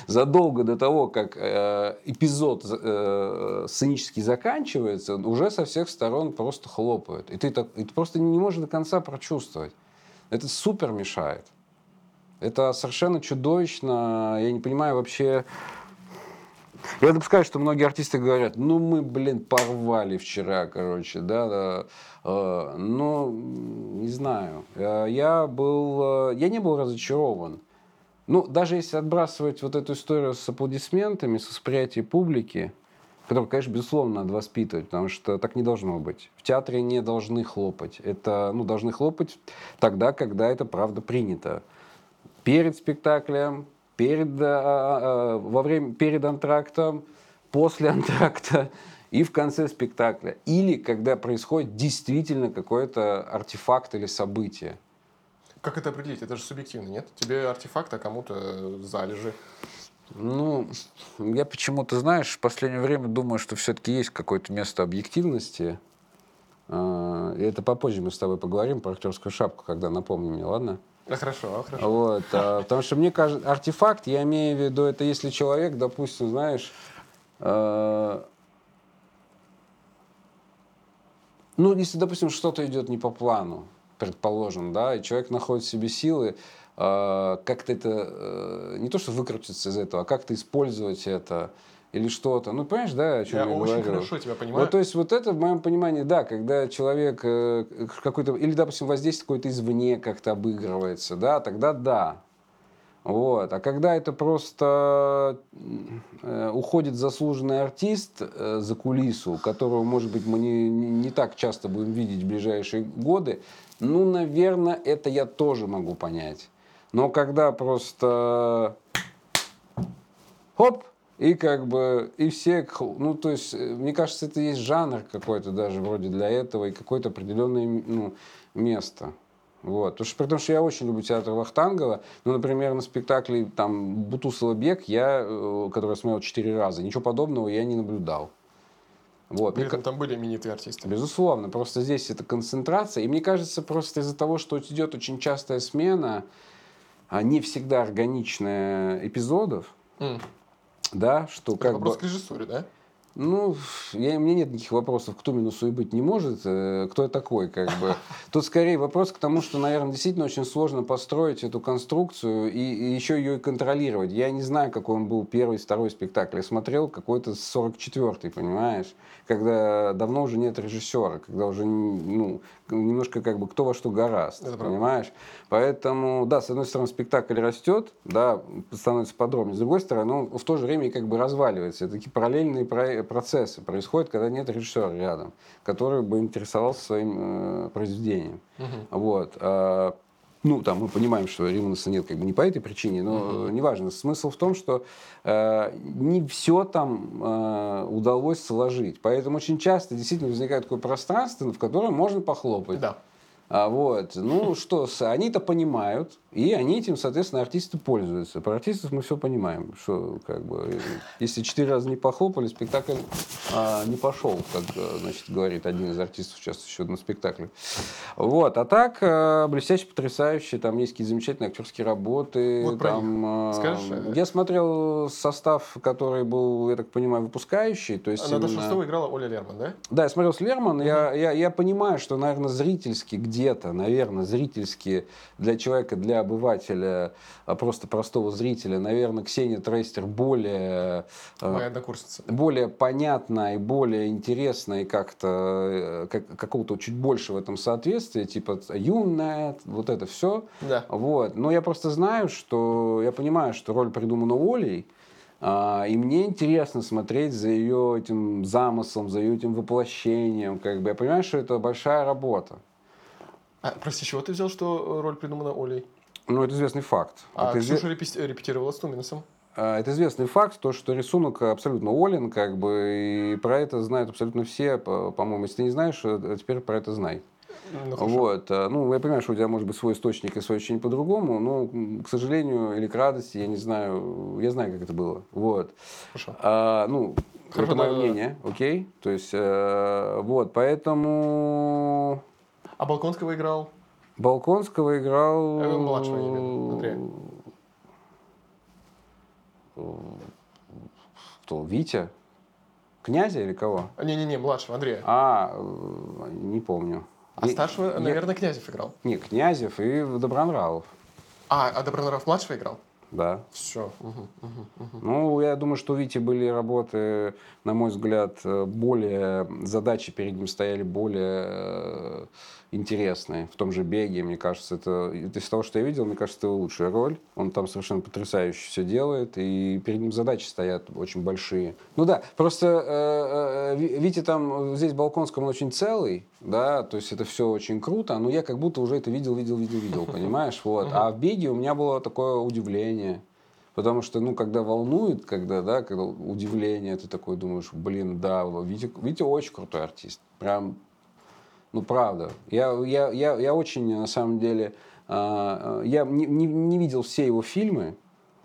задолго до того, как э, эпизод э, сценически заканчивается, уже со всех сторон просто хлопают. И ты, так, и ты просто не можешь до конца прочувствовать. Это супер мешает. Это совершенно чудовищно. Я не понимаю вообще... Я допускаю, что многие артисты говорят, ну мы, блин, порвали вчера, короче, да, да. Э, Но, не знаю, Э, я был, э, я не был разочарован. Ну, даже если отбрасывать вот эту историю с аплодисментами, с восприятием публики, которую, конечно, безусловно, надо воспитывать, потому что так не должно быть. В театре не должны хлопать. Это, ну, должны хлопать тогда, когда это правда принято перед спектаклем, перед, а, а, во время, перед антрактом, после *laughs* антракта и в конце спектакля. Или когда происходит действительно какой-то артефакт или событие. Как это определить? Это же субъективно, нет? Тебе артефакт, а кому-то залежи. Ну, я почему-то, знаешь, в последнее время думаю, что все-таки есть какое-то место объективности. И это попозже мы с тобой поговорим про актерскую шапку, когда напомни мне, ладно? Да, хорошо, хорошо. Вот, а, потому что мне кажется, артефакт, я имею в виду, это если человек, допустим, знаешь, э, ну, если, допустим, что-то идет не по плану, предположим, да, и человек находит в себе силы, э, как-то это, э, не то, что выкрутиться из этого, а как-то использовать это, или что-то. Ну, понимаешь, да, о чем Я я, очень говорю? хорошо тебя понимаю. Вот, то есть вот это, в моем понимании, да, когда человек э, какой-то, или, допустим, воздействие какое-то извне как-то обыгрывается, да, тогда да. Вот. А когда это просто э, уходит заслуженный артист э, за кулису, которого, может быть, мы не, не, не так часто будем видеть в ближайшие годы, ну, наверное, это я тоже могу понять. Но когда просто хоп, и как бы, и все, ну, то есть, э, мне кажется, это есть жанр какой-то даже вроде для этого и какое-то определенное ну, место. Вот. Потому что, при том, что я очень люблю театр Вахтангова, ну, например, на спектакле там Бутусова бег, я, э, который я смотрел четыре раза, ничего подобного я не наблюдал. Вот. При этом там были именитые артисты. Безусловно, просто здесь это концентрация. И мне кажется, просто из-за того, что идет очень частая смена, а не всегда органичная эпизодов, М. да, что как вопрос бы... к режиссуре, да? Ну, я, у меня нет никаких вопросов, кто минусу и быть не может, э, кто я такой, как бы. *laughs* Тут скорее вопрос к тому, что, наверное, действительно очень сложно построить эту конструкцию и, и еще ее и контролировать. Я не знаю, какой он был первый, второй спектакль. Я смотрел какой-то 44-й, понимаешь? Когда давно уже нет режиссера, когда уже, ну, немножко как бы кто во что гораст, Это правда. понимаешь? Поэтому, да, с одной стороны, спектакль растет, да, становится подробнее. С другой стороны, он в то же время как бы разваливается. Это такие параллельные про- процессы происходят, когда нет режиссера рядом, который бы интересовался своим э, произведением. Вот. А, ну, там мы понимаем, что Риманса нет как бы не по этой причине, но э, неважно. Смысл в том, что э, не все там э, удалось сложить. Поэтому очень часто действительно возникает такое пространство, в котором можно похлопать. Да. А вот, ну что, с- они это понимают, и они этим, соответственно, артисты пользуются. Про артистов мы все понимаем, что как бы, если четыре раза не похлопали, спектакль а, не пошел, как э, значит, говорит один из артистов, участвующий на спектакле. Вот, а так, э, блестяще, потрясающе, там есть какие-то замечательные актерские работы. Вот там, э, Скажешь, Я смотрел состав, который был, я так понимаю, выпускающий. То есть Наташа именно- Шестова играла Оля Лерман, да? да, я смотрел с Лерман, я, я, я понимаю, что, наверное, зрительски где-то, наверное, зрительски для человека, для обывателя, а просто простого зрителя, наверное, Ксения Трейстер более, э, Моя однокурсница. более понятна и более интересна и как-то э, как, какого-то чуть больше в этом соответствия, типа юная, вот это все. Да. Вот. Но я просто знаю, что я понимаю, что роль придумана Олей, а, и мне интересно смотреть за ее этим замыслом, за ее этим воплощением. Как бы. Я понимаю, что это большая работа. А, прости, чего ты взял, что роль придумана Олей? Ну, это известный факт. А это, Ксюша репи- репетировала с Туминосом. а, это известный факт, то, что рисунок абсолютно Олин, как бы, и про это знают абсолютно все, по- по-моему. Если ты не знаешь, э, теперь про это знай. Ну. Вот. а, Ну, я понимаю, что у тебя может быть свой источник и свое ощущение по-другому, но, к сожалению, или к радости, я не знаю, я знаю, как это было. Вот. Хорошо. А, ну, Хорошо, это мое да-да-да. мнение, окей? То есть, э, вот, поэтому А Балконского играл? Балконского играл... Э, младшего, Андрея. Кто, Витя? Князя или кого? Не-не-не, младшего, Андрея. А, э, не помню. А Я- старшего, я- наверное, Князев играл. Не, Князев и Добронравов, А, а Добронравов младшего играл? да. Все. Ну, я думаю, что у Вити были работы, на мой взгляд, э, более... Задачи перед ним стояли более э, интересные. В том же «Беге», мне кажется, это... Из того, что я видел, мне кажется, это лучшая роль. Он там совершенно потрясающе все делает, и перед ним задачи стоят очень большие. Ну да, просто э, э, Витя там, э, здесь Балконском он очень целый, да, то есть это все очень круто, но я как будто уже это видел, видел, видел, видел, *laughs* понимаешь? Вот. А в «Беге» у меня было такое удивление. Потому что, ну, когда волнует, когда, да, когда удивление, ты такой думаешь, блин, да, Витя, Витя очень крутой артист. Прям, ну, правда. Я, я, я, я очень, на самом деле, а, я не, не, не видел все его фильмы,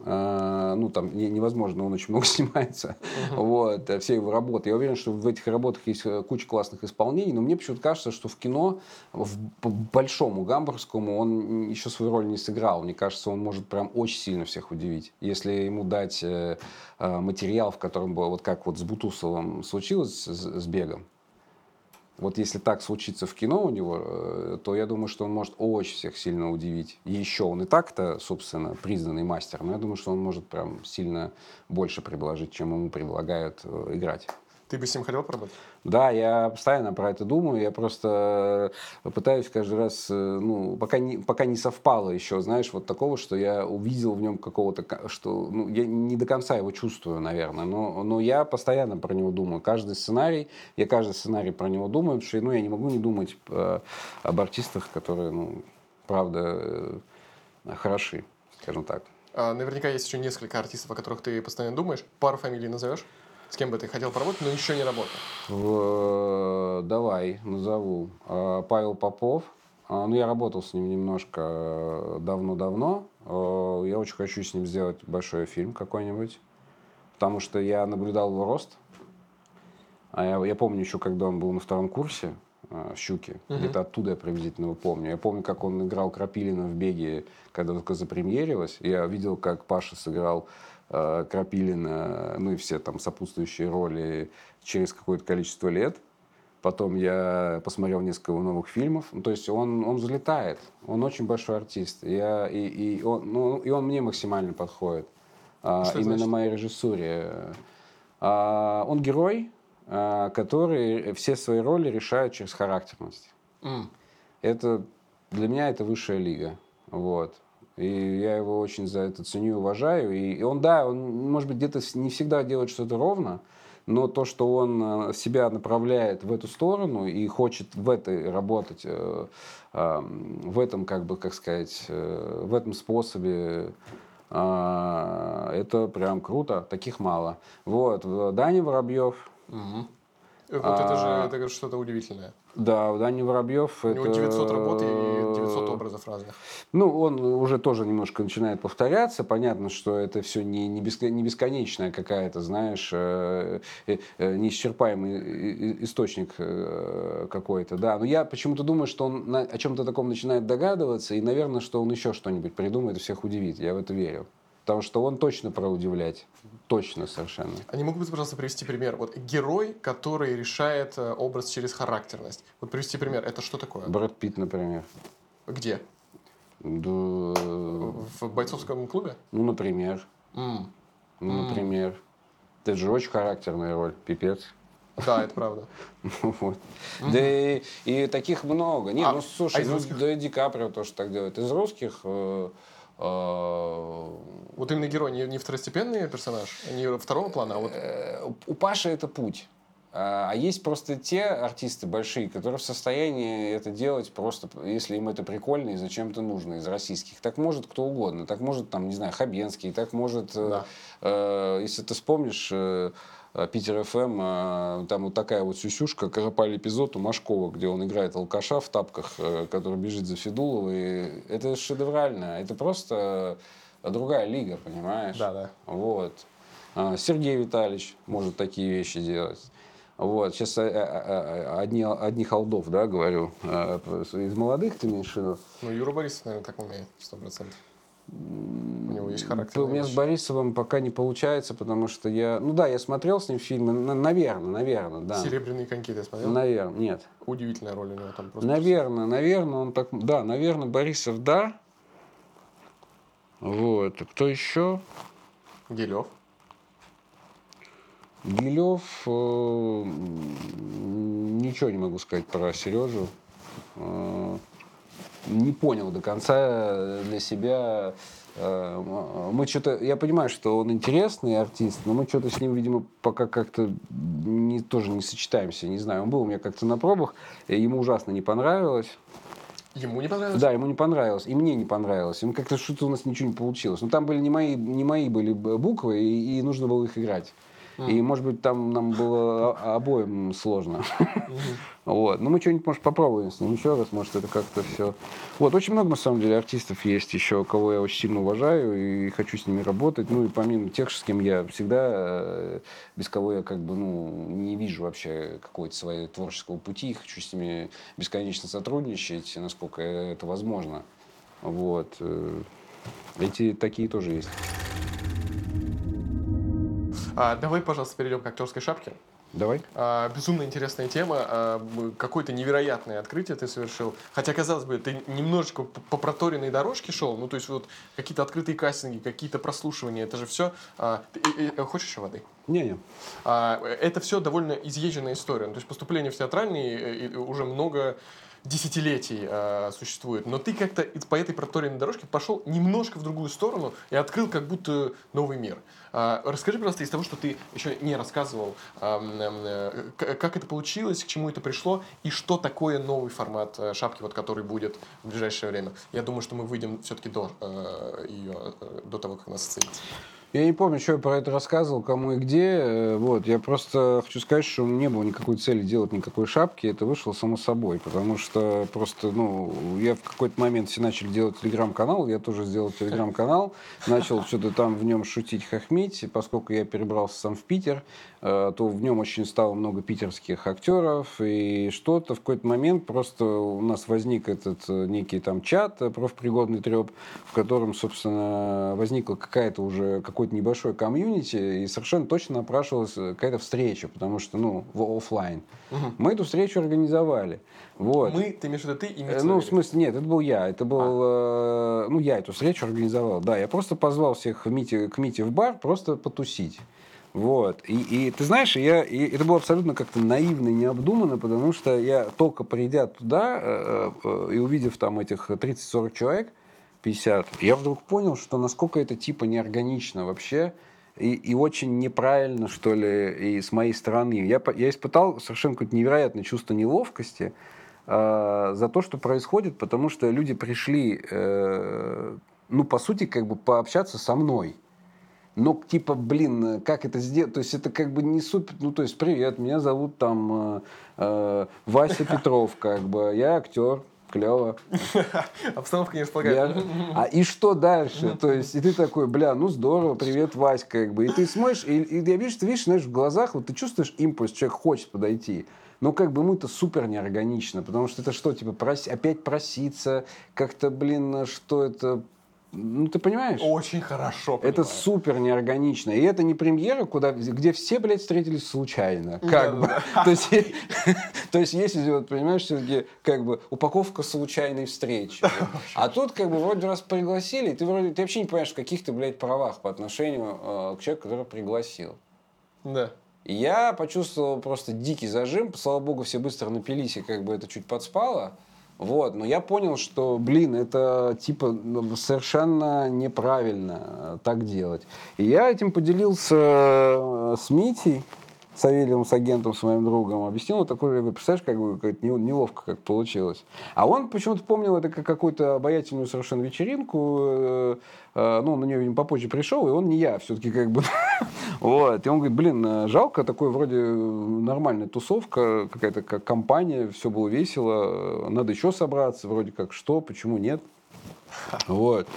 а, ну, там не- невозможно, он очень много *laughs* снимается, вот, э, все его работы. Я уверен, что в этих работах есть э, куча классных исполнений, но мне почему-то кажется, что в кино, в большому гамбургскому, он еще свою роль не сыграл. Мне кажется, он может прям очень сильно всех удивить. Если ему дать э, материал, в котором было, вот как вот с Бутусовым случилось с, с бегом, вот если так случится в кино у него, э, то я думаю, что он может очень всех сильно удивить. И еще он и так-то, собственно, признанный мастер, но я думаю, что он может прям сильно больше предложить, чем ему предлагают э, играть. Ты бы с ним хотел поработать? Да, я постоянно про это думаю. Я просто пытаюсь каждый раз, э, ну, пока не, пока не совпало еще, знаешь, вот такого, что я увидел в нем какого-то, что, ну, я не до конца его чувствую, наверное, но, но я постоянно про него думаю. Каждый сценарий, я каждый сценарий про него думаю, потому что, ну, я не могу не думать э, об артистах, которые, ну, правда, э, хороши, скажем так. А, наверняка есть еще несколько артистов, о которых ты постоянно думаешь. Пару фамилий назовешь? С кем бы ты хотел поработать, но еще не работал? В- Давай, назову. А, Павел Попов. А, Ну, я работал с ним немножко э, давно-давно. Э, Я очень хочу с ним сделать большой фильм какой-нибудь. Потому что я наблюдал его рост. А я, я помню еще, когда он был на втором курсе э, «Щуки». Где-то оттуда я приблизительно его помню. Я помню, как он играл Крапилина в «Беге», когда только запремьерилось. Я видел, как Паша сыграл э, Крапилина, ну и все там сопутствующие роли через какое-то количество лет. Потом я посмотрел несколько его новых фильмов. Ну, то есть он, он взлетает. Он очень большой артист. Я, и, и, он, ну, и он мне максимально подходит. А, Что именно значит? моей режиссуре. А, он герой, а, который все свои роли решает через характерность. М. Это для меня это высшая лига. Вот. И я его очень за это ценю и уважаю. И, и он, да, он, может быть, где-то не всегда делает что-то ровно, но то, что он э, себя направляет в эту сторону и хочет в этой работать, э, э, в этом, как бы, как сказать, э, в этом способе, это прям круто. Таких мало. Вот. Даня Воробьев. Э, Вот это же А. это что-то удивительное. Да, Даня Воробьев. У него это, 900 работ и э, 900 образов разных. Ну, он уже тоже немножко начинает повторяться. Понятно, что это все не, не, беско- не бесконечная какая-то, знаешь, э, э, э, неисчерпаемый источник какой-то. Да, но я почему-то думаю, что он о чем-то таком начинает догадываться, и, наверное, что он еще что-нибудь придумает и всех удивит. Я в это верю. Потому что он точно про удивлять. Точно совершенно. А не могу бы, пожалуйста, привести пример? Вот герой, который решает э, образ через характерность. Вот привести пример. Это что такое? Брэд Питт, например. Где? Да, В бойцовском клубе? ну, например. М. Ну, например. Это же очень характерная роль, пипец. Да, это правда. *laughs* Вот. Да и, и таких много. Не, А- ну а слушай, из ну, русских? да и Ди Каприо тоже так делает. Из русских э, Вот именно герой не, не второстепенный персонаж, не второго плана, а вот э, у Паши это путь. А а есть просто те артисты большие, которые в состоянии это делать просто, если им это прикольно и зачем-то нужно из российских. Так может кто угодно. Так может, там, не знаю, Хабенский, так может, э, Да. э, если ты вспомнишь, э, э, Питер ФМ, э, там вот такая вот сюсюшка, Карапаль эпизод у Машкова, где он играет алкаша в тапках, э, который бежит за Федуловой. Это шедеврально. Это просто другая лига, понимаешь? Да, да. Вот. А, Сергей Витальевич может такие вещи делать. Вот. Сейчас э, э, э, одни, одни холдов, да, говорю. Из молодых ты имеешь в виду? ну, Юра Борисов, наверное, так умеет, сто процентов. У него есть характер. У меня с Борисовым пока не получается, потому что я... Ну да, я смотрел с ним фильмы, наверное, наверное, да. Серебряные коньки ты смотрел? Наверное, нет. Удивительная роль у него там просто. Наверное, наверное, он так... Да, наверное, Борисов, да. Вот. Кто еще? Гелев. Гилев, э, ничего не могу сказать про Сережу. Э, Не понял до конца для себя. Э, Мы что-то, я понимаю, что он интересный артист, но мы что-то с ним, видимо, пока как-то не, тоже не сочетаемся. Не знаю, он был у меня как-то на пробах, ему ужасно не понравилось. Ему не понравилось? Да, ему не понравилось, и мне не понравилось. Ему как-то что-то у нас ничего не получилось. Ну, там были не мои, не мои были буквы, и, и нужно было их играть. И, может быть, там нам было обоим сложно. Вот. Но мы что-нибудь, может, попробуем с ним еще раз, может, это как-то все... Вот, очень много, на самом деле, артистов есть еще, кого я очень сильно уважаю и хочу с ними работать. Ну, и помимо тех, с кем я всегда, э, без кого я как бы, ну, не вижу вообще какого-то своего творческого пути, хочу с ними бесконечно сотрудничать, насколько это возможно. Вот. э, Эти такие тоже есть. А, давай, пожалуйста, перейдем к актерской шапке. Давай. А, безумно интересная тема. А, какое-то невероятное открытие ты совершил. Хотя, казалось бы, ты немножечко по проторенной дорожке шел. Ну, то есть, вот какие-то открытые кастинги, какие-то прослушивания. Это же все... хочешь еще воды? Не-не. А, это все довольно изъезженная история. Ну, то есть поступление в театральный э, э, уже много десятилетий а, существует. Но ты как-то по этой проторенной дорожке пошел немножко в другую сторону и открыл как будто новый мир. А, расскажи, пожалуйста, из того, что ты еще не рассказывал, э, как это получилось, к чему это пришло и что такое новый формат э, шапки, вот который будет в ближайшее время. Я думаю, что мы выйдем все-таки до э, ее, до того, как она состоится. Я не помню, что я про это рассказывал, кому и где. Э, Вот, я просто хочу сказать, что не было никакой цели делать никакой шапки. Это вышло само собой, потому что просто, ну, я в какой-то момент все начали делать телеграм-канал, я тоже сделал телеграм-канал, начал что-то там в нем шутить, хохмить. И поскольку я перебрался сам в Питер, то в нем очень стало много питерских актеров, и что-то в какой-то момент просто у нас возник этот э, некий там чат э, профпригодный треп, в котором, собственно, возникла какая-то уже какой-то небольшой комьюнити, и совершенно точно напрашивалась э, какая-то встреча, потому что, ну, в офлайн. Мы эту встречу организовали. Вот. Мы, ты имеешь в виду ты и Э, Ну, в смысле, нет, это был я. Это был, э, ну, я эту встречу организовал. Да, я просто позвал всех в Мите, к Мите в бар просто потусить. Вот. И, и ты знаешь, я, и это было абсолютно как-то наивно и необдуманно, потому что я только придя туда э, э, и увидев там этих 30-40 человек, 50, я вдруг понял, что насколько это типа неорганично вообще и, и очень неправильно, что ли, и с моей стороны. Я, я испытал совершенно какое-то невероятное чувство неловкости, э, за то, что происходит, потому что люди пришли, э, ну, по сути, как бы пообщаться со мной. Ну, типа, блин, как это сделать? То есть это как бы не супер... Ну, то есть, привет, меня зовут там э, э, Вася Петров, *laughs* как бы, я актер, клево. *laughs* Обстановка не располагает. Я- А и что дальше? То есть, и ты такой, бля, ну здорово, привет, Вась, как бы. И ты смотришь, и, и я вижу, ты видишь, знаешь, в глазах, вот ты чувствуешь импульс, человек хочет подойти. Но как бы ему это супер неорганично, потому что это что, типа, прос- опять проситься, как-то, блин, что это... Ну, ты понимаешь? Очень хорошо. Это понимаю. супер неорганично. И это не премьера, куда, где все, блядь, встретились случайно. Как бы. *laughs* То есть, *laughs* то есть, если, вот, понимаешь, все-таки как бы упаковка случайной встречи. *laughs* А тут как бы вроде раз пригласили, и ты вроде ты вообще не понимаешь, в каких ты, блядь, правах по отношению э, к человеку, который пригласил. Да. И я почувствовал просто дикий зажим. Слава богу, все быстро напились, и как бы это чуть подспало. Вот, но я понял, что, блин, это типа ну, совершенно неправильно э, так делать. И я этим поделился э, с Митей, Савельевым, с агентом, с моим другом, объяснил вот такой, я говорю, представляешь, как бы как не- неловко как получилось. А он почему-то помнил это как какую-то обаятельную совершенно вечеринку, э, э, ну, он на нее, видимо, попозже пришел, и он не я, все-таки как бы. *laughs* Вот. И он говорит, блин, э, жалко, такой вроде нормальная тусовка, какая-то как компания, все было весело, надо еще собраться, вроде как что, почему нет. Вот.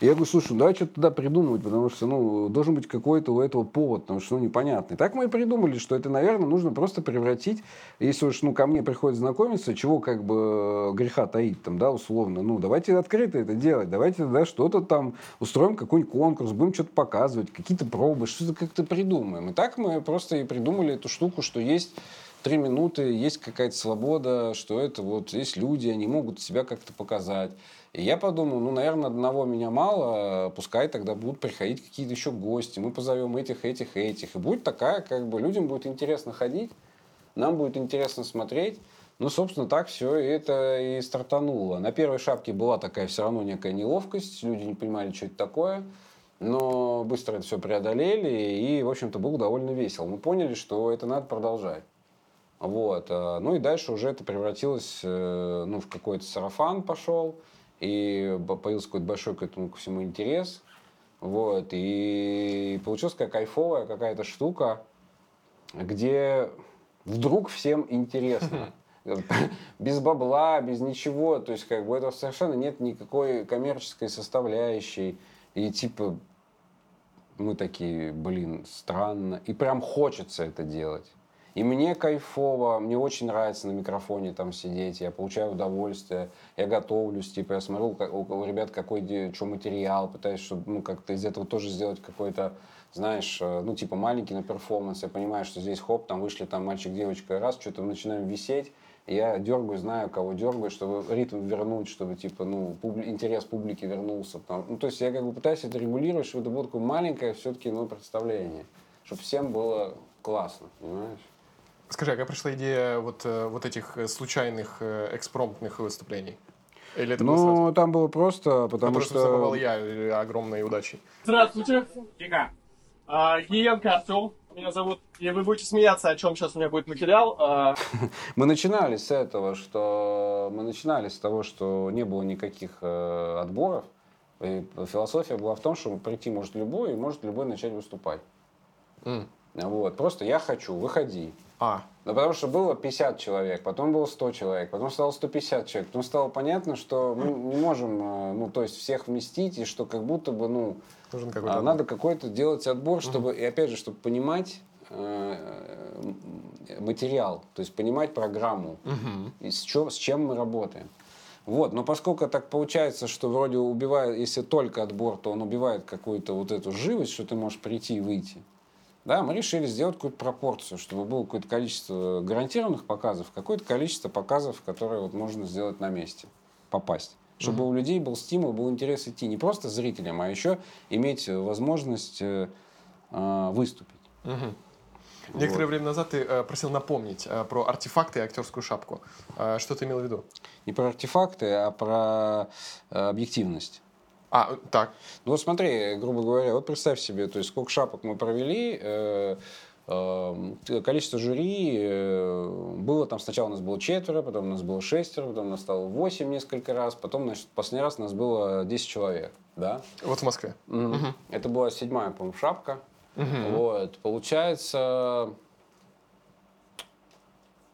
Я говорю, слушай, давай что-то тогда придумывать, потому что, ну, должен быть какой-то у этого повод, потому что, ну, непонятно. И так мы и придумали, что это, наверное, нужно просто превратить, если уж, ну, ко мне приходит знакомиться, чего как бы греха таить там, да, условно, ну, давайте открыто это делать, давайте, да, что-то там устроим, какой-нибудь конкурс, будем что-то показывать, какие-то пробы, что-то как-то придумаем. И так мы просто и придумали эту штуку, что есть три минуты, есть какая-то свобода, что это вот есть люди, они могут себя как-то показать. И я подумал, ну, наверное, одного меня мало, пускай тогда будут приходить какие-то еще гости, мы позовем этих, этих, этих. И будет такая, как бы, людям будет интересно ходить, нам будет интересно смотреть. Ну, собственно, так все это и стартануло. На первой шапке была такая все равно некая неловкость, люди не понимали, что это такое. Но быстро это все преодолели, и, в общем-то, было довольно весело. Мы поняли, что это надо продолжать. Вот. э, Ну и дальше уже это превратилось э, ну, в какой-то сарафан пошел, и появился какой-то большой к этому ко всему интерес. Вот. И получилась такая кайфовая какая-то штука, где вдруг всем интересно. *laughs* Без бабла, без ничего. То есть, как бы этого совершенно нет никакой коммерческой составляющей. И типа мы такие, блин, странно. И прям хочется это делать. И мне кайфово, мне очень нравится на микрофоне там сидеть, я получаю удовольствие, я готовлюсь, типа я смотрю у, у ребят какой что материал, пытаюсь, чтобы ну как-то из этого тоже сделать какой-то, знаешь, э, ну типа маленький на перформанс, я понимаю, что здесь хоп, там вышли там мальчик-девочка, раз, что-то начинаем висеть, я дергаю, знаю, кого дергаю, чтобы ритм вернуть, чтобы, типа, ну, публи- интерес публики вернулся. Там. Ну, то есть я как бы пытаюсь это регулировать, чтобы это было такое маленькое все-таки, ну, представление. Чтобы всем было классно, понимаешь? Скажи, а как пришла идея вот, э, вот этих э, случайных э, экспромтных выступлений? Или это было сразу? Ну, там было просто, потому просто что... забывал я э, огромной удачей. Здравствуйте. Вика. А, Гиенко Артем. Меня зовут. И вы будете смеяться, о чем сейчас у меня будет материал. А, *laughs* Мы начинали с этого, что... Мы начинали с того, что не было никаких э, отборов. И философия была в том, что прийти может любой, и может любой начать выступать. М. Вот. Просто я хочу, выходи. А, Ну, потому что было 50 человек, потом было 100 человек, потом стало 150 человек. Потом стало понятно, что мы не можем, э, ну, то есть всех вместить, и что как будто бы, ну, нужен а, надо какой-то делать отбор, чтобы, и опять же, чтобы понимать э, материал, то есть понимать программу, Мгм. и с, чё- с чем мы работаем. Вот, но поскольку так получается, что вроде убивает, если только отбор, то он убивает какую-то вот эту живость, что ты можешь прийти и выйти. Да, мы решили сделать какую-то пропорцию, чтобы было какое-то количество гарантированных показов, какое-то количество показов, которые вот можно сделать на месте, попасть. Чтобы у людей был стимул, был интерес идти не просто зрителям, а еще иметь возможность э, э, выступить. Мгм. Некоторое время назад ты э, просил напомнить э, про артефакты и актерскую шапку. Э, что ты имел в виду? Не про артефакты, а про э, объективность. А, так. Ну вот смотри, грубо говоря, вот представь себе, то есть сколько шапок мы провели, э, э, количество жюри э, было там сначала у нас было четверо, потом у нас было шестеро, потом у нас стало восемь несколько раз, потом, значит, последний раз у нас было 10 человек, да. Вот в Москве. Мгм. Это была седьмая, по-моему, шапка. Мгм. Вот, получается,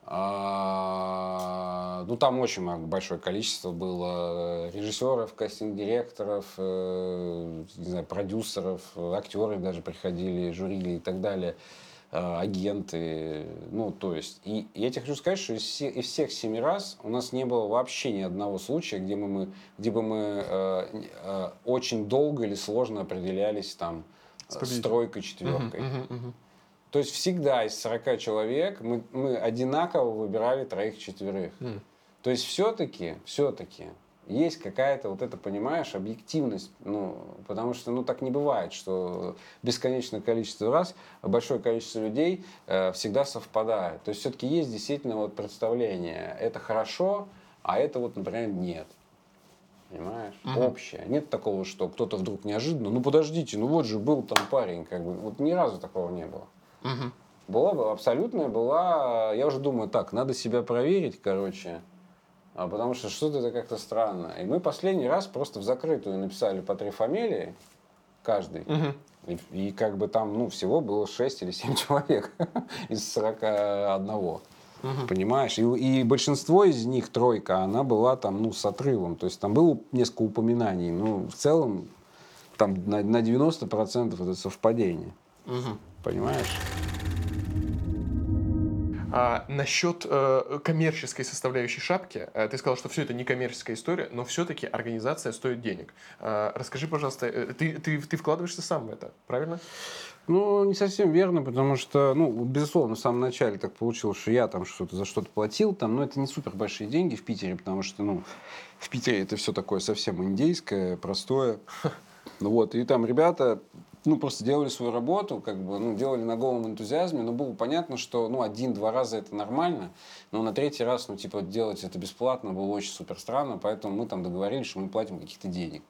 а, ну там очень большое количество было режиссеров, кастинг-директоров, э, не знаю, продюсеров, актеры даже приходили, журили и так далее, э, агенты, ну то есть, и, и я тебе хочу сказать, что из, все- из всех семи раз у нас не было вообще ни одного случая, где мы, мы где бы мы э, э, очень долго или сложно определялись там С э, тройкой, четверкой. Мгм, мгм. То есть всегда из 40 человек мы, мы одинаково выбирали троих-четверых. М. То есть все-таки, все-таки есть какая-то вот это, понимаешь, объективность, ну, потому что, ну, так не бывает, что бесконечное количество раз большое количество людей э, всегда совпадает. То есть все-таки есть действительно вот представление, это хорошо, а это вот, например, нет. Понимаешь? Общее. Нет такого, что кто-то вдруг неожиданно, ну подождите, ну вот же был там парень, как бы. Вот ни разу такого не было. Мгм. Была бы абсолютная, была. Я уже думаю, так, надо себя проверить, короче. А потому что что-то это как-то странно. И мы последний раз просто в закрытую написали по три фамилии каждый. Мгм. И, и как бы там, ну, всего было 6 или 7 *laughs* человек из 41. Понимаешь? И, и большинство из них, тройка, она была там, ну, с отрывом. То есть там было несколько упоминаний. Ну, в целом, там на, на 90% это совпадение. Мгм. Понимаешь? А насчет э, коммерческой составляющей шапки, э, ты сказал, что все это не коммерческая история, но все-таки организация стоит денег. Э, расскажи, пожалуйста, э, ты, ты, ты вкладываешься сам в это, правильно? Ну, не совсем верно, потому что, ну, безусловно, в самом начале так получилось, что я там что-то за что-то платил, там, но это не супер большие деньги в Питере, потому что, ну, в Питере это все такое совсем индейское, простое. Вот, и там ребята, ну, просто делали свою работу, как бы, ну, делали на голом энтузиазме, но было понятно, что, ну, один-два раза это нормально, но на третий раз, ну, типа, делать это бесплатно было очень супер странно, поэтому мы там договорились, что мы платим каких-то денег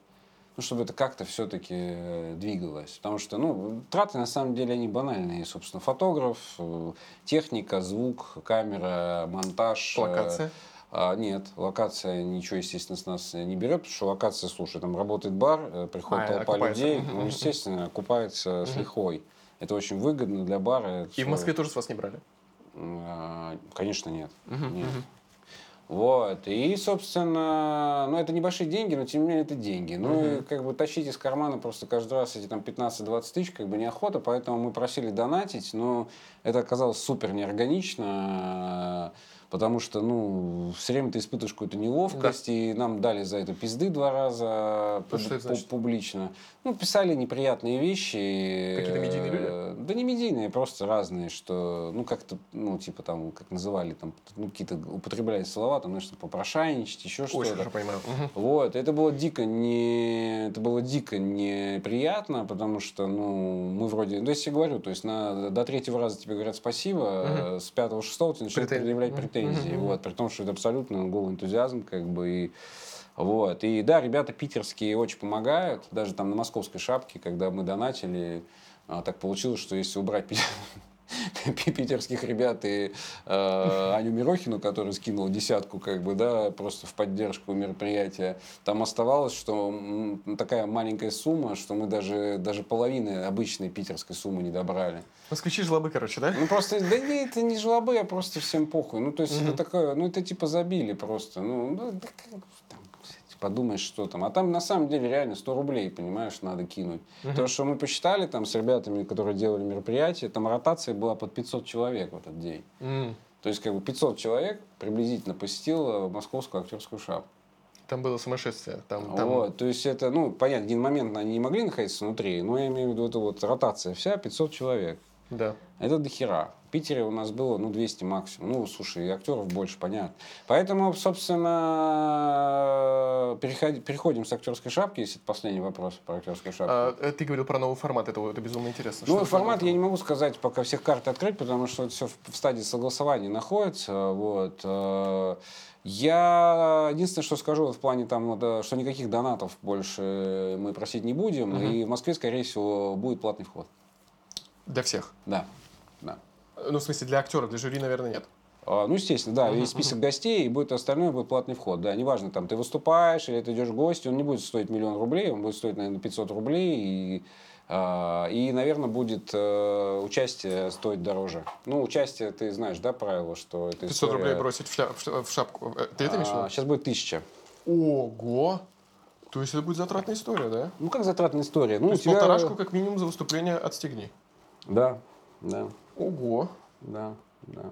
ну, чтобы это как-то все-таки двигалось. Потому что, ну, траты на самом деле они банальные. Собственно, фотограф, э, техника, звук, камера, монтаж. э, Локация? А, нет, локация ничего, естественно, с нас не берет, потому что локация, слушай, там работает бар, э, приходит А, толпа окупается. людей, ну, естественно, окупается с лихвой. Это очень выгодно для бара. И в Москве тоже с вас не брали? А, Конечно, нет. Нет. Вот. И, собственно, ну, это небольшие деньги, но тем не менее это деньги. Ну, и как бы тащить из кармана просто каждый раз эти там 15-20 тысяч, как бы неохота, поэтому мы просили донатить, но это оказалось супер неорганично, потому что, ну, все время ты испытываешь какую-то неловкость, и нам дали за это пизды два раза что пуб- это значит? публично. Ну, писали неприятные вещи. Какие-то медийные люди? Э, Да не медийные, просто разные, что, ну, как-то, ну, типа там, как называли, там, ну, какие-то употребляли слова, там, знаешь, там, попрошайничать, еще Очень что-то. хорошо понимаю. Вот, это было дико не, это было дико неприятно, потому что, ну, мы вроде, ну, я говорю, то есть на, до третьего раза тебе говорят спасибо, э, с пятого, шестого ты начинаешь предъявлять Мгм. Претензии, Мгм. вот, при том, что это абсолютно голый энтузиазм, как бы, и вот. И да, ребята питерские очень помогают. Даже там на московской шапке, когда мы донатили, а, так получилось, что если убрать *laughs* *laughs* питерских ребят и э, Аню Мирохину, которая скинула десятку, как бы, да, просто в поддержку мероприятия, там оставалось, что такая маленькая сумма, что мы даже, даже половины обычной питерской суммы не добрали. Москвичи жлобы, короче, да? Ну просто, да не, это не жлобы, а просто всем похуй. Ну то есть это такое, ну это типа забили просто. Ну, ну, да подумаешь, что там. А там на самом деле реально 100 рублей, понимаешь, надо кинуть. То, что мы посчитали там с ребятами, которые делали мероприятие, там ротация была под 500 человек в этот день. М. То есть как бы 500 человек приблизительно посетило московскую актерскую шапку. Там было сумасшествие. Там, там... Вот, то есть это, ну, понятно, один момент они не могли находиться внутри, но я имею в виду, это вот ротация вся, 500 человек. Да. Это до хера. В Питере у нас было, ну, 200 максимум. Ну, слушай, и актеров больше, понятно. Поэтому, собственно, переходи- переходим с актерской шапки, если это последний вопрос про актерскую шапку. А, ты говорил про новый формат, это, это безумно интересно. Что формат я не могу сказать, пока всех карт открыть, потому что это все в в стадии согласования находится. Вот. Э, Я единственное, что скажу в плане там, э, что никаких донатов больше мы просить не будем, и в Москве, скорее всего, будет платный вход. Для всех. Да, да. Ну, в смысле, для актеров, для жюри, наверное, нет. А, Ну, естественно, да, есть список гостей, и будет остальное, будет платный вход. Да, неважно, там ты выступаешь или ты идешь в гости, он не будет стоить миллион рублей, он будет стоить, наверное, 500 рублей. И, а, и наверное, будет э, участие стоить дороже. Ну, участие, ты знаешь, да, правило, что это 500 рублей бросить в, ля- в шапку. Э, Ты это имеешь виду? Сейчас будет 1000. Ого! То есть это будет затратная история, да? Ну, как затратная история? Ну, То есть тебя... полторашку как минимум за выступление отстегни. Да, да. Ого! Да, да.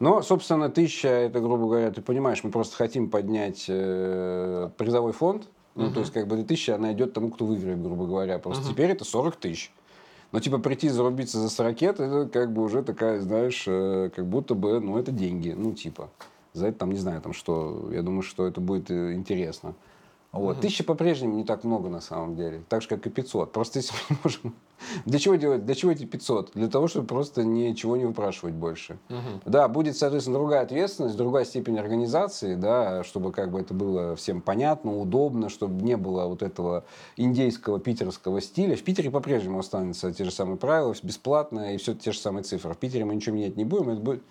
Но, собственно, тысяча, это, грубо говоря, ты понимаешь, мы просто хотим поднять э, призовой фонд. Ну, то есть, как бы, тысяча, она идет тому, кто выиграет, грубо говоря. Просто теперь это 40 тысяч. Но, типа, прийти зарубиться за 40, это как бы уже такая, знаешь, э, как будто бы, ну, это деньги. Ну, типа, за это там, не знаю, там что. Я думаю, что это будет э, интересно. Вот. Тысяча по-прежнему не так много на самом деле. Так же, как и 500. Просто если мы можем... Для чего делать? Для чего эти 500? Для того, чтобы просто ничего не выпрашивать больше. Да, будет, соответственно, другая ответственность, другая степень организации, да, чтобы как бы это было всем понятно, удобно, чтобы не было вот этого индейского питерского стиля. В Питере по-прежнему останутся те же самые правила, бесплатно и все те же самые цифры. В Питере мы ничего менять не будем. Это будет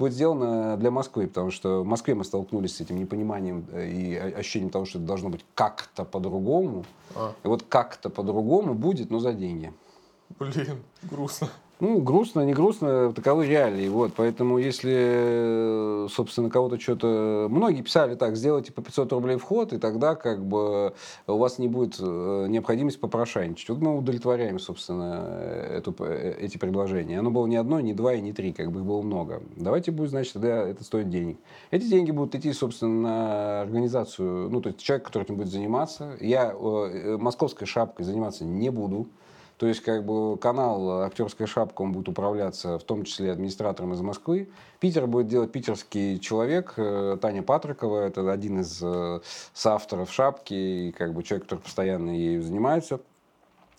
будет сделано для Москвы, потому что в Москве мы столкнулись с этим непониманием э, и ощущением того, что это должно быть как-то по-другому. А. И вот как-то по-другому будет, но за деньги. Блин, грустно. Ну, грустно, не грустно, таковы реалии. Вот, поэтому, если, э, собственно, кого-то что-то... Многие писали так, сделайте по 500 рублей вход, и тогда как бы у вас не будет э, необходимости попрошайничать. Вот мы удовлетворяем, собственно, э, эту, э, эти предложения. Оно было не одно, не два и не три, как бы их было много. Давайте будет, значит, тогда это стоит денег. Эти деньги будут идти, собственно, на организацию, ну, то есть человек, который этим будет заниматься. Я э, московской шапкой заниматься не буду. То есть, как бы, канал «Актерская шапка», он будет управляться в том числе администратором из Москвы. Питер будет делать питерский человек, э, Таня Патрикова, это один из э, соавторов «Шапки», и, как бы, человек, который постоянно ею занимается.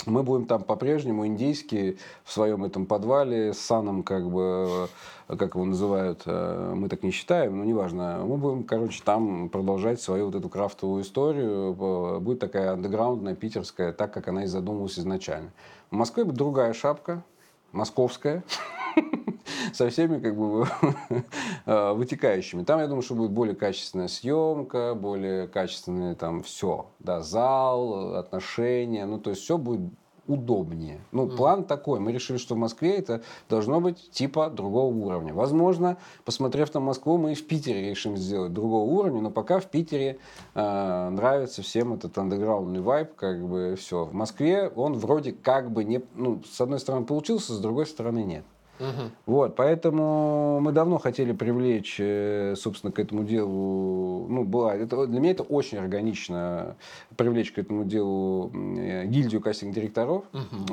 Мы будем там по-прежнему индейские в своем этом подвале с саном, как бы, э, как его называют, э, мы так не считаем, но неважно. Мы будем, короче, там продолжать свою вот эту крафтовую историю. Будет такая андеграундная, питерская, так, как она и задумывалась изначально. В Москве будет другая шапка, московская, *laughs* *laughs* со всеми как бы *laughs* э, вытекающими. Там, я думаю, что будет более качественная съемка, более качественное там все. Да, зал, отношения. Ну, то есть все будет удобнее. Ну, план такой. Мы решили, что в Москве это должно быть типа другого уровня. Возможно, посмотрев на Москву, мы и в Питере решим сделать другого уровня, но пока в Питере э, нравится всем этот андеграундный вайб, как бы все. В Москве он вроде как бы не, ну, с одной стороны получился, с другой стороны нет. Вот, поэтому мы давно хотели привлечь, э, собственно, к этому делу, ну, была, это, для меня это очень органично привлечь к этому делу гильдию кастинг-директоров,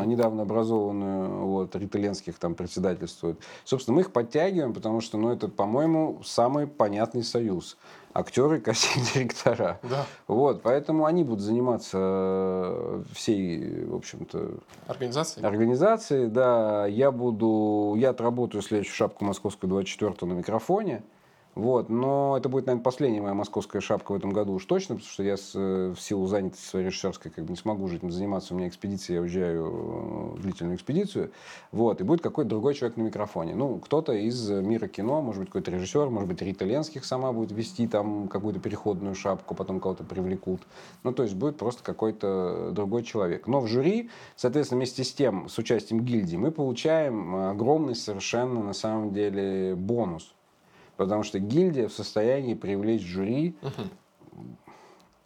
недавно образованную, вот, риталенских там председательствует. Собственно, мы их подтягиваем, потому что, ну, это, по-моему, самый понятный союз. Актеры, *laughs* кастинг-директора. Да. Вот, поэтому они будут заниматься э, всей, в общем-то, Организации? организации, да, я буду, я отработаю следующую шапку московскую 24 на микрофоне, вот, но это будет, наверное, последняя моя московская шапка в этом году уж точно, потому что я с, э, в силу занятости своей режиссерской как бы не смогу уже этим заниматься, у меня экспедиция, я уезжаю э, в длительную экспедицию, вот, и будет какой-то другой человек на микрофоне, ну, кто-то из мира кино, может быть, какой-то режиссер, может быть, Рита Ленских сама будет вести там какую-то переходную шапку, потом кого-то привлекут, ну, то есть будет просто какой-то другой человек. Но в жюри, соответственно, вместе с тем, с участием гильдии, мы получаем огромный совершенно, на самом деле, бонус. Потому что гильдия в состоянии привлечь жюри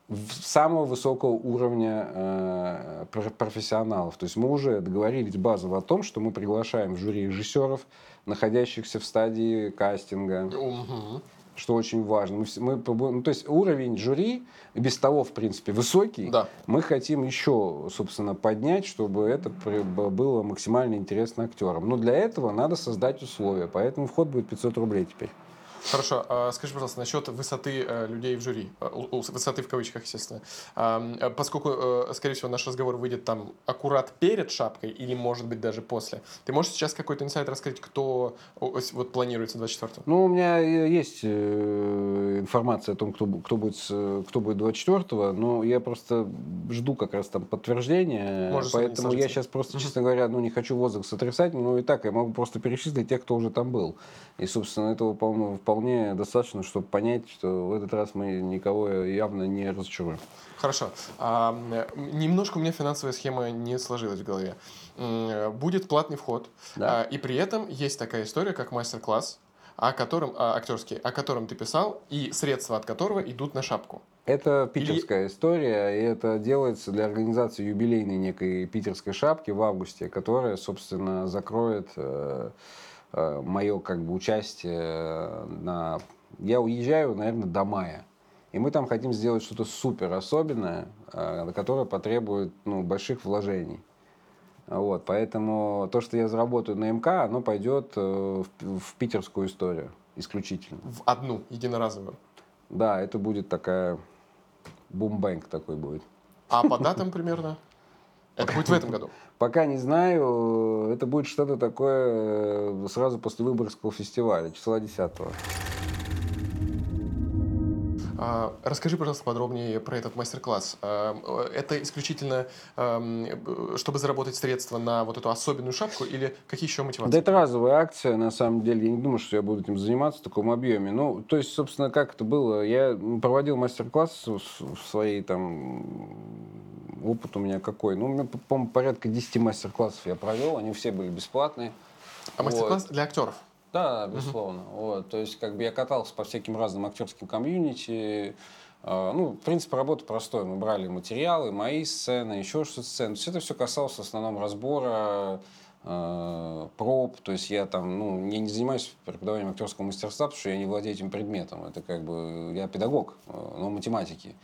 в- самого высокого уровня э, пр- профессионалов. То есть мы уже договорились базово о том, что мы приглашаем в жюри режиссеров, находящихся в стадии кастинга, Мгм. что очень важно. Мы, мы ну, то есть уровень жюри без того, в принципе, высокий. Да. Мы хотим еще, собственно, поднять, чтобы это было максимально интересно актерам. Но для этого надо создать условия. Поэтому вход будет 500 рублей теперь. Хорошо, а скажи, пожалуйста, насчет высоты э, людей в жюри, Э, высоты в кавычках, естественно. Э, поскольку, скорее всего, наш разговор выйдет там аккурат перед шапкой или, может быть, даже после, ты можешь сейчас какой-то инсайт раскрыть, кто вот планируется 24 Ну, у меня есть информация о том, кто, кто, будет, кто будет 24-го, но я просто жду как раз там подтверждения. Может, они поэтому я сейчас просто, честно говоря, ну, не хочу возраст отрицать, но и так я могу просто перечислить тех, кто уже там был. И, собственно, этого вполне, вполне достаточно, чтобы понять, что в этот раз мы никого явно не разочаруем. Хорошо. А, э, немножко у меня финансовая схема не сложилась в голове. Э, Будет платный вход, Да. а, и при этом есть такая история, как мастер-класс, о котором, а, актерский, о котором ты писал, и средства от которого идут на шапку. Это питерская история, и это делается для организации юбилейной некой питерской шапки в августе, которая, собственно, закроет мое как бы участие на... Я уезжаю, наверное, до мая. И мы там хотим сделать что-то супер особенное, э, которое потребует ну, больших вложений. Вот, поэтому то, что я заработаю на МК, оно пойдет э, в, в питерскую историю исключительно. В одну, единоразовую. Да, это будет такая бумбэнк такой будет. А по датам примерно? Это будет в этом году. Пока не знаю, это будет что-то такое э, сразу после Выборгского фестиваля, числа 10 А, Расскажи, пожалуйста, подробнее про этот мастер-класс. А, э, Это исключительно, эм, э, чтобы заработать средства на вот эту особенную шапку или какие еще мотивации? Да это разовая акция, на самом деле. Я не думаю, что я буду этим заниматься в таком объеме. Ну, то есть, собственно, как это было? Я проводил мастер-класс в своей там опыт у меня какой? Ну, у меня, по-моему, порядка 10 мастер-классов я провел, они все были бесплатные. А мастер-класс для актеров? Да, безусловно. Вот, то есть, как бы я катался по всяким разным актерским комьюнити. Э, Ну, в принципе, работа простая. Мы брали материалы, мои сцены, еще что-то сцены. То есть это все касалось в основном разбора э, проб, то есть я там, ну, я не занимаюсь преподаванием актерского мастерства, потому что я не владею этим предметом. Это как бы, я педагог, э, но математики.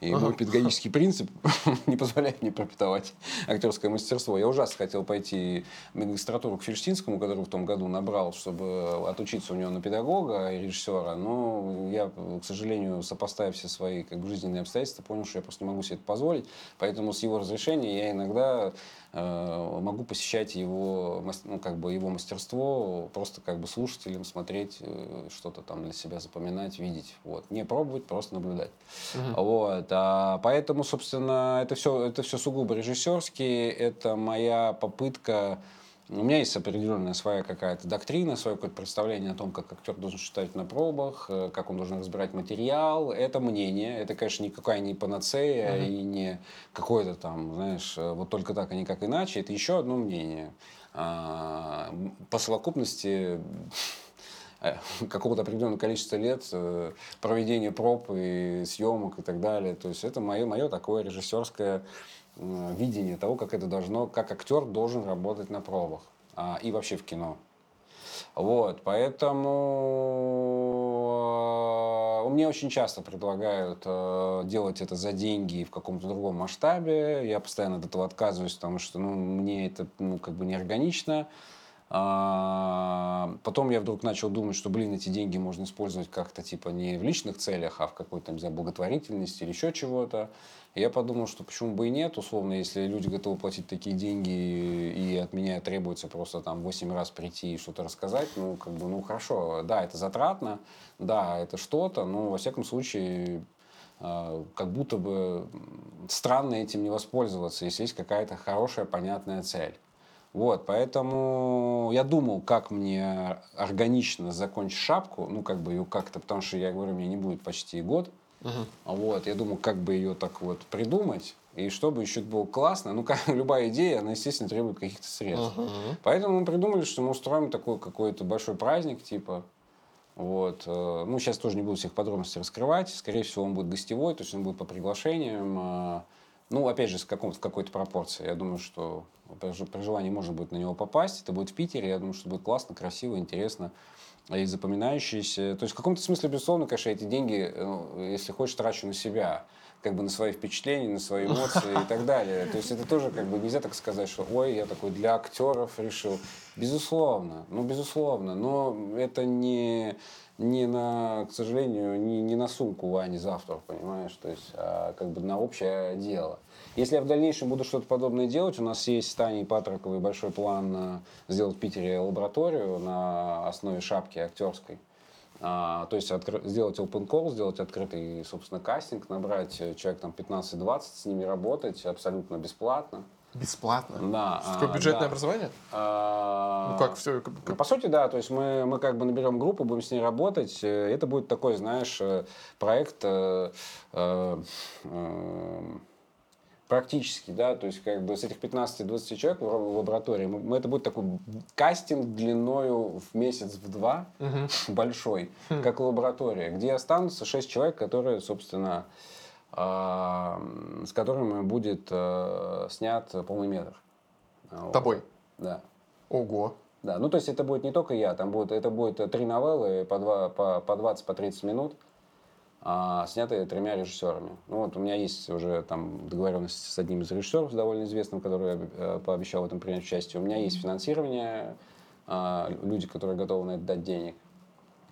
И мой педагогический принцип *laughs* не позволяет мне преподавать актерское мастерство. Я ужасно хотел пойти в магистратуру к Фельштинскому, который в том году набрал, чтобы отучиться у него на педагога и режиссера. Но я, к сожалению, сопоставив все свои как бы, жизненные обстоятельства, понял, что я просто не могу себе это позволить. Поэтому с его разрешения я иногда могу посещать его, ну, как бы его мастерство, просто как бы слушателям смотреть, э, что-то там для себя запоминать, видеть. Вот. Не пробовать, просто наблюдать. Вот. А поэтому, собственно, это все, это все сугубо режиссерски. Это моя попытка у меня есть определенная своя какая-то доктрина, свое какое-то представление о том, как актер должен читать на пробах, э, как он должен разбирать материал. Это мнение, это, конечно, никакая не панацея Мгм. и не какое-то там, знаешь, э, вот только так, а никак иначе. Это еще одно мнение. А, По совокупности э, какого-то определенного количества лет проведения проб и съемок и так далее. То есть это мое, мое такое режиссерское видение того, как это должно, как актер должен работать на пробах а, и вообще в кино. Вот, поэтому э, мне очень часто предлагают э, делать это за деньги в каком-то другом масштабе. Я постоянно от этого отказываюсь, потому что ну, мне это ну, как бы неорганично. А, Потом я вдруг начал думать, что, блин, эти деньги можно использовать как-то типа не в личных целях, а в какой-то, не знаю, благотворительности или еще чего-то. Я подумал, что почему бы и нет, условно, если люди готовы платить такие деньги и от меня требуется просто там 8 раз прийти и что-то рассказать, ну, как бы, ну, хорошо, да, это затратно, да, это что-то, но, во всяком случае, э, как будто бы странно этим не воспользоваться, если есть какая-то хорошая, понятная цель. Вот, поэтому я думал, как мне органично закончить шапку, ну, как бы ее как-то, потому что, я говорю, меня не будет почти год. Вот, я думал, как бы ее так вот придумать, и чтобы еще было классно. Ну, *laughs* как любая идея, она, естественно, требует каких-то средств. Поэтому мы придумали, что мы устроим такой какой-то большой праздник, типа, вот. э, Ну, сейчас тоже не буду всех подробностей раскрывать. Скорее всего, он будет гостевой, то есть он будет по приглашениям. э, Ну, опять же, с каком- в какой-то пропорции. Я думаю, что при желании можно будет на него попасть. Это будет в Питере. Я думаю, что будет классно, красиво, интересно и запоминающиеся. То есть в каком-то смысле, безусловно, конечно, эти деньги, э, ну, если хочешь, трачу на себя как бы на свои впечатления, на свои эмоции и так далее. То есть это тоже как бы нельзя так сказать, что ой, я такой для актеров решил. Безусловно, ну безусловно, но это не, не на, к сожалению, не, не на сумку Вани завтра, понимаешь, то есть а как бы на общее дело. Если я в дальнейшем буду что-то подобное делать, у нас есть с Таней Патраковой большой план э, сделать в Питере лабораторию на основе шапки актерской. А, то есть откры- сделать open call, сделать открытый, собственно, кастинг, набрать э, человек там 15-20, с ними работать абсолютно бесплатно. Бесплатно? Да, Такое а, бюджетное да. образование? А, Ну как, все, ну, по сути, да. То есть мы, мы как бы наберем группу, будем с ней работать. Э, Это будет такой, знаешь, проект э, э, э, практически, да. То есть как бы с этих 15-20 человек в лаборатории, мы, мы- это будет такой кастинг длиною в месяц, в два, *laughs* большой, как лаборатория, где останутся 6 человек, которые, собственно, а, с которыми будет э, снят полный метр. Тобой? Да. Ого. Да, ну то есть это будет не только я, там будет, это будет э, три новеллы по, два, по, по 20, по 30 минут, а, снятые тремя режиссерами. Ну вот у меня есть уже там договоренность с одним из режиссеров довольно известным, который э, пообещал в этом принять участие. У меня есть финансирование, а, люди, которые готовы на это дать денег.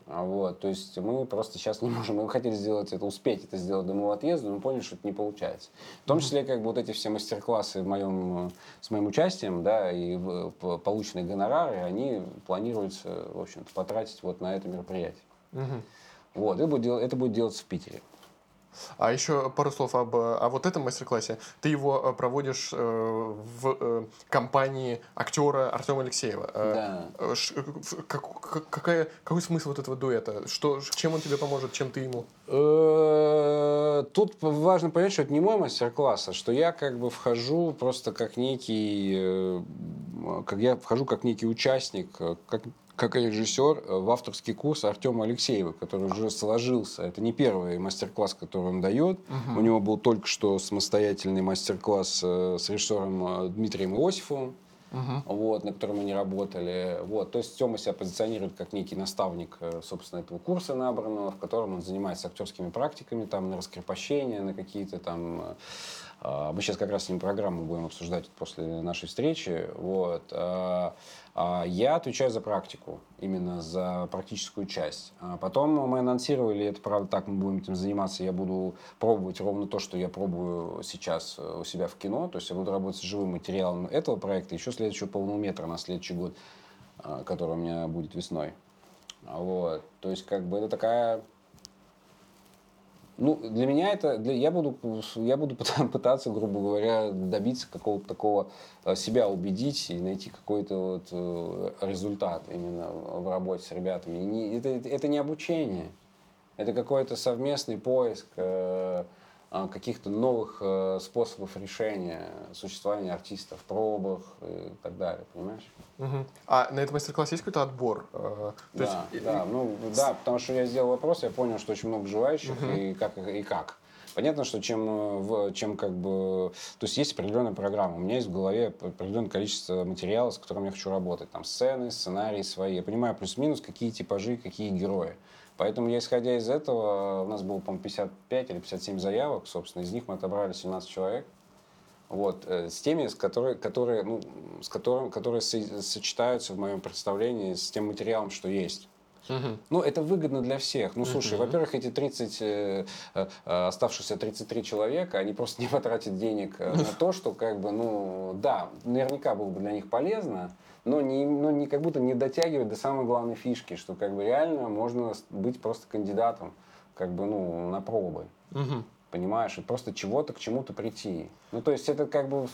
А Вот, то есть мы просто сейчас не можем, мы хотели сделать это, успеть это сделать до моего отъезда, но поняли, что это не получается. В том числе, как бы вот эти все мастер-классы в моем, э, с моим участием, да, и п- полученные гонорары, они планируется, в общем-то, потратить вот на это мероприятие. Вот, это будет, это будет делаться в Питере. А еще пару слов об, о вот этом мастер-классе. Ты его э, проводишь э, в э, компании актера Артема Алексеева. Э, Да. э, ш- как- как- какая, какой смысл вот этого дуэта? Что, чем он тебе поможет, чем ты ему? Тут важно понять, что это не мой мастер-класс, а что я как бы вхожу просто как некий, как я вхожу как некий участник, как, как режиссер э, в авторский курс Артема Алексеева, который уже сложился. Это не первый мастер-класс, который он дает. У него был только что самостоятельный мастер-класс э, с режиссером э, Дмитрием Иосифовым вот, на котором не работали. Вот. То есть Тёма себя позиционирует как некий наставник, собственно, этого курса набранного, в котором он занимается актерскими практиками, там, на раскрепощение, на какие-то там... а, Мы сейчас как раз с ним программу будем обсуждать после нашей встречи. Вот. А, Я отвечаю за практику, именно за практическую часть. А Потом мы анонсировали, это правда так, мы будем этим заниматься, я буду пробовать ровно то, что я пробую сейчас э, у себя в кино, то есть я буду работать с живым материалом этого проекта, еще следующего полнометра на следующий год, а, который у меня будет весной. Вот. То есть как бы это такая Ну, для меня это, для, я, буду, я буду *laughs* пыта- пытаться, грубо говоря, добиться какого-то такого, э, себя убедить и найти какой-то вот э, результат именно в работе с ребятами. Не- это, это не обучение, это какой-то совместный поиск э, каких-то новых э, способов решения существования артиста в пробах и так далее, понимаешь? Мгм. А на этом мастер-классе есть какой-то отбор? Э, то есть, Да, э, да, ну да, потому что я сделал вопрос, я понял, что очень много желающих и как и как. Понятно, что чем, э, в, чем как бы... То есть есть определенная программа. У меня есть в голове определенное количество материала, с которым я хочу работать. Там сцены, сценарии свои. Я понимаю плюс-минус, какие типажи, какие герои. Поэтому я, исходя из этого, у нас было, по-моему, 55 или 57 заявок, собственно. Из них мы отобрали 17 человек. Вот, э, с теми, с которые, которые, ну, с которым, которые со- сочетаются в моем представлении с тем материалом, что есть. мгм. Ну, это выгодно для всех. Ну, слушай, во-первых, эти 30, э, э, э, оставшиеся 33 человека, они просто не потратят денег на то, что, как бы, ну, да, наверняка было бы для них полезно, но не, ну, не как будто не дотягивает до самой главной фишки, что, как бы, реально можно быть просто кандидатом, как бы, ну, на пробы. Мгм. Понимаешь? И просто чего-то к чему-то прийти. Ну, то есть, это, как бы,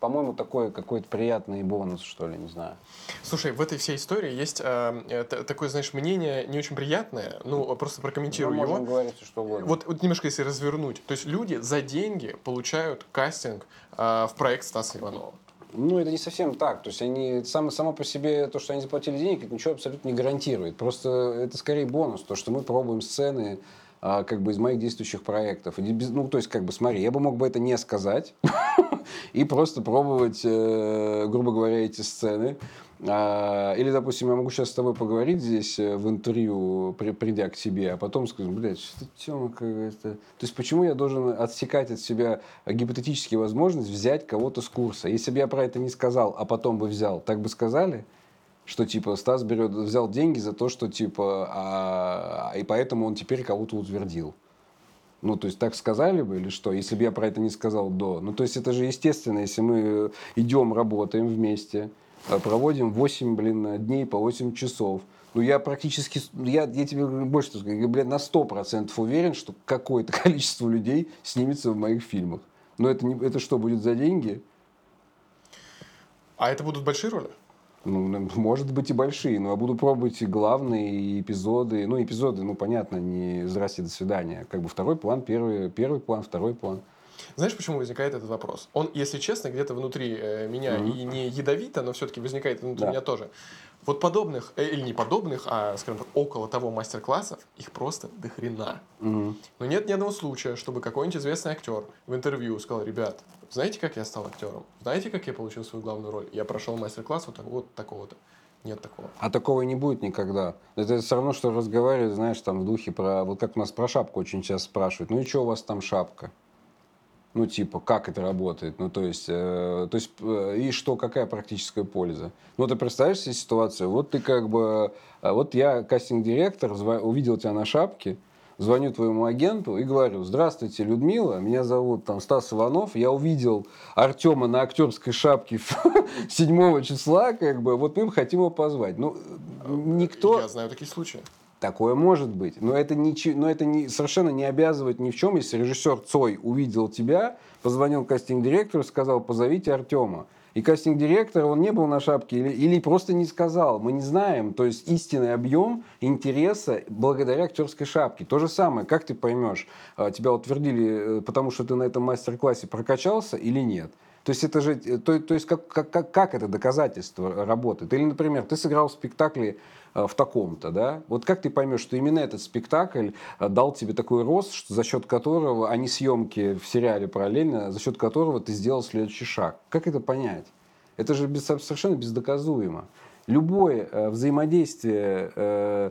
по-моему, такой какой-то приятный бонус, что ли, не знаю. Слушай, в этой всей истории есть э, э, т- такое, знаешь, мнение не очень приятное. Ну, просто Мы прокомментирую его. говорить что угодно. Вот, вот немножко если развернуть. То есть люди за деньги получают кастинг э, в проект Стаса Иванова. Ну, это не совсем так. То есть они само, само по себе, то, что они заплатили денег, это ничего абсолютно не гарантирует. Просто это скорее бонус, то, что мы пробуем сцены а, как бы из моих действующих проектов. Ну, то есть, как бы, смотри, я бы мог бы это не сказать *laughs* и просто пробовать, э, грубо говоря, эти сцены. А, Или, допустим, я могу сейчас с тобой поговорить здесь э, в интервью, при- придя к тебе, а потом скажу, блядь, что тема какая-то. То есть, почему я должен отсекать от себя гипотетически возможность взять кого-то с курса? Если бы я про это не сказал, а потом бы взял, так бы сказали? Что, типа, Стас берет, взял деньги за то, что, типа, а, и поэтому он теперь кого-то утвердил. Ну, то есть так сказали бы или что, если бы я про это не сказал до? Ну, то есть это же естественно, если мы идем, работаем вместе, проводим 8, блин, дней по 8 часов. Ну, я практически, я, я тебе больше скажу, я, блин, на 100% уверен, что какое-то *laughs* количество людей снимется в моих фильмах. Но это, не, это что, будет за деньги? А это будут большие роли? Ну, может быть и большие, но я буду пробовать и главные и эпизоды. Ну, эпизоды, ну, понятно, не «Здрасте, до свидания». Как бы второй план, первый, первый план, второй план. Знаешь, почему возникает этот вопрос? Он, если честно, где-то внутри э, меня и не ядовито, но все-таки возникает внутри Да. меня тоже. Вот подобных, э, или не подобных, а, скажем так, около того мастер-классов, их просто до хрена. Мгм. Но нет ни одного случая, чтобы какой-нибудь известный актер в интервью сказал, ребят, знаете, как я стал актером? Знаете, как я получил свою главную роль? Я прошел мастер-класс вот, вот такого-то. Нет такого. А такого и не будет никогда. Это все равно, что разговаривать, знаешь, там в духе про... Вот как у нас про шапку очень часто спрашивают. Ну и что у вас там шапка? Ну, типа, как это работает? Ну, то есть, э, то есть э, и что, какая практическая польза? Ну, ты представляешь себе ситуацию? Вот ты как бы... э, Вот я кастинг-директор, увидел тебя на шапке, звоню твоему агенту и говорю, здравствуйте, Людмила, меня зовут там Стас Иванов, я увидел Артема на актерской шапке *laughs* 7 числа, как бы, вот мы хотим его позвать. Ну, никто... Я знаю такие случаи. Такое может быть. Но это, ниче- но это не, совершенно не обязывает ни в чем. Если режиссер Цой увидел тебя, позвонил кастинг-директору, сказал, позовите Артема. И кастинг-директор, он не был на шапке или, или просто не сказал. Мы не знаем. То есть истинный объем интереса благодаря актерской шапке. То же самое. Как ты поймешь, а, тебя утвердили, э, потому что ты на этом мастер-классе прокачался или нет? То есть это же, э, то, то есть как, как, как, это доказательство работает? Или, например, ты сыграл в спектакле в таком-то, да? Вот как ты поймешь, что именно этот спектакль э, дал тебе такой рост, что за счет которого, а не съемки в сериале параллельно, за счет которого ты сделал следующий шаг? Как это понять? Это же без- совершенно бездоказуемо. Любое э, взаимодействие э,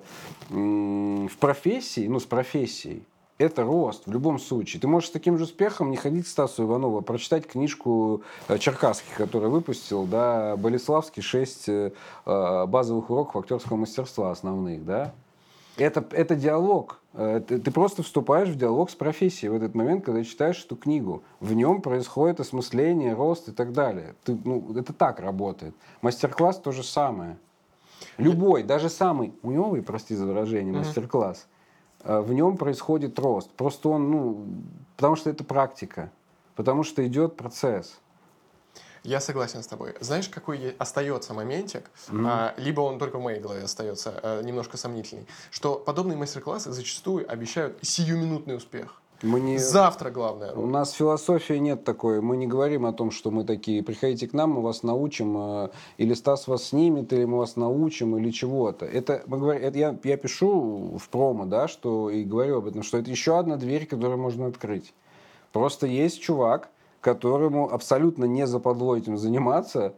м, в профессии, ну, с профессией, это рост в любом случае. Ты можешь с таким же успехом не ходить к Стасу Иванову, а прочитать книжку э, Черкасский, который выпустил, да, Болеславский, шесть э, э, базовых уроков актерского мастерства основных, да. Это, это диалог. Ты, ты просто вступаешь в диалог с профессией в этот момент, когда читаешь эту книгу. В нем происходит осмысление, рост и так далее. Ты, ну, это так работает. Мастер-класс то же самое. Любой, даже самый уневый, прости за выражение, мастер-класс, в нем происходит рост. Просто он, ну, потому что это практика, потому что идет процесс. Я согласен с тобой. Знаешь, какой остается моментик, а, либо он только в моей голове остается а, немножко сомнительный, что подобные мастер-классы зачастую обещают сиюминутный успех. Мы не... Завтра главное. У нас философии нет такой. Мы не говорим о том, что мы такие, приходите к нам, мы вас научим, э, или Стас вас снимет, или мы вас научим, или чего-то. Это, мы говорим, это я, я пишу в промо, да, что и говорю об этом, что это еще одна дверь, которую можно открыть. Просто есть чувак, которому абсолютно не западло этим заниматься,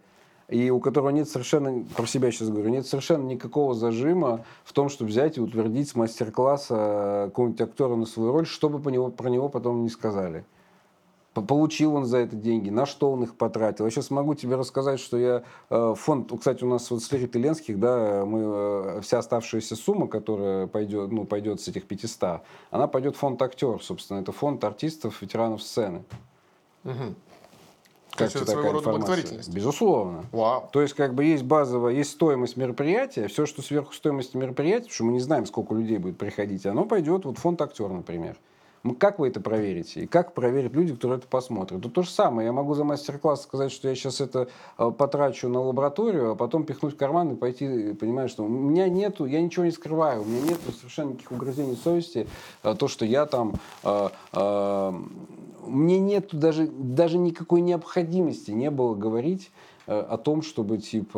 и у которого нет совершенно, про себя сейчас говорю, нет совершенно никакого зажима в том, чтобы взять и утвердить с мастер-класса какого-нибудь актера на свою роль, чтобы по него, про него потом не сказали. Получил он за это деньги, на что он их потратил. Я сейчас могу тебе рассказать, что я э, фонд, кстати, у нас вот с Лерой Ленских, да, мы, э, вся оставшаяся сумма, которая пойдет, ну, пойдет с этих 500, она пойдет в фонд актер, собственно, это фонд артистов, ветеранов сцены. То Как есть это своего рода благотворительность. Безусловно. Вау. То есть, как бы есть базовая, есть стоимость мероприятия, все, что сверху стоимости мероприятия, потому что мы не знаем, сколько людей будет приходить, оно пойдет вот фонд актер, например. Как вы это проверите? И как проверят люди, которые это посмотрят? Это то же самое. Я могу за мастер-класс сказать, что я сейчас это э, потрачу на лабораторию, а потом пихнуть в карман и пойти, э, понимаешь, что у меня нету, я ничего не скрываю, у меня нет совершенно никаких угрызений совести, э, то, что я там э, э, мне нет даже, даже никакой необходимости не было говорить э, о том, чтобы типа,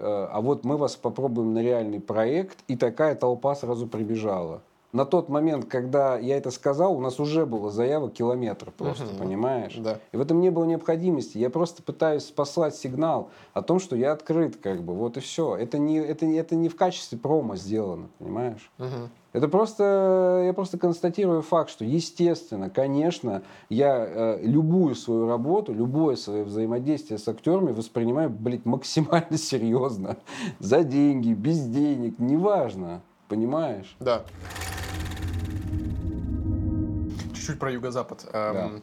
э, а вот мы вас попробуем на реальный проект, и такая толпа сразу прибежала. На тот момент, когда я это сказал, у нас уже было заявок километр просто, Мгм. понимаешь? Да. И в этом не было необходимости. Я просто пытаюсь послать сигнал о том, что я открыт, как бы, вот и все. Это не, это, это не в качестве промо сделано, понимаешь? Мгм. Это просто, я просто констатирую факт, что, естественно, конечно, я э, любую свою работу, любое свое взаимодействие с актерами воспринимаю, блядь, максимально серьезно. За деньги, без денег, неважно. Понимаешь? Да. Чуть-чуть про юго-запад. Эм,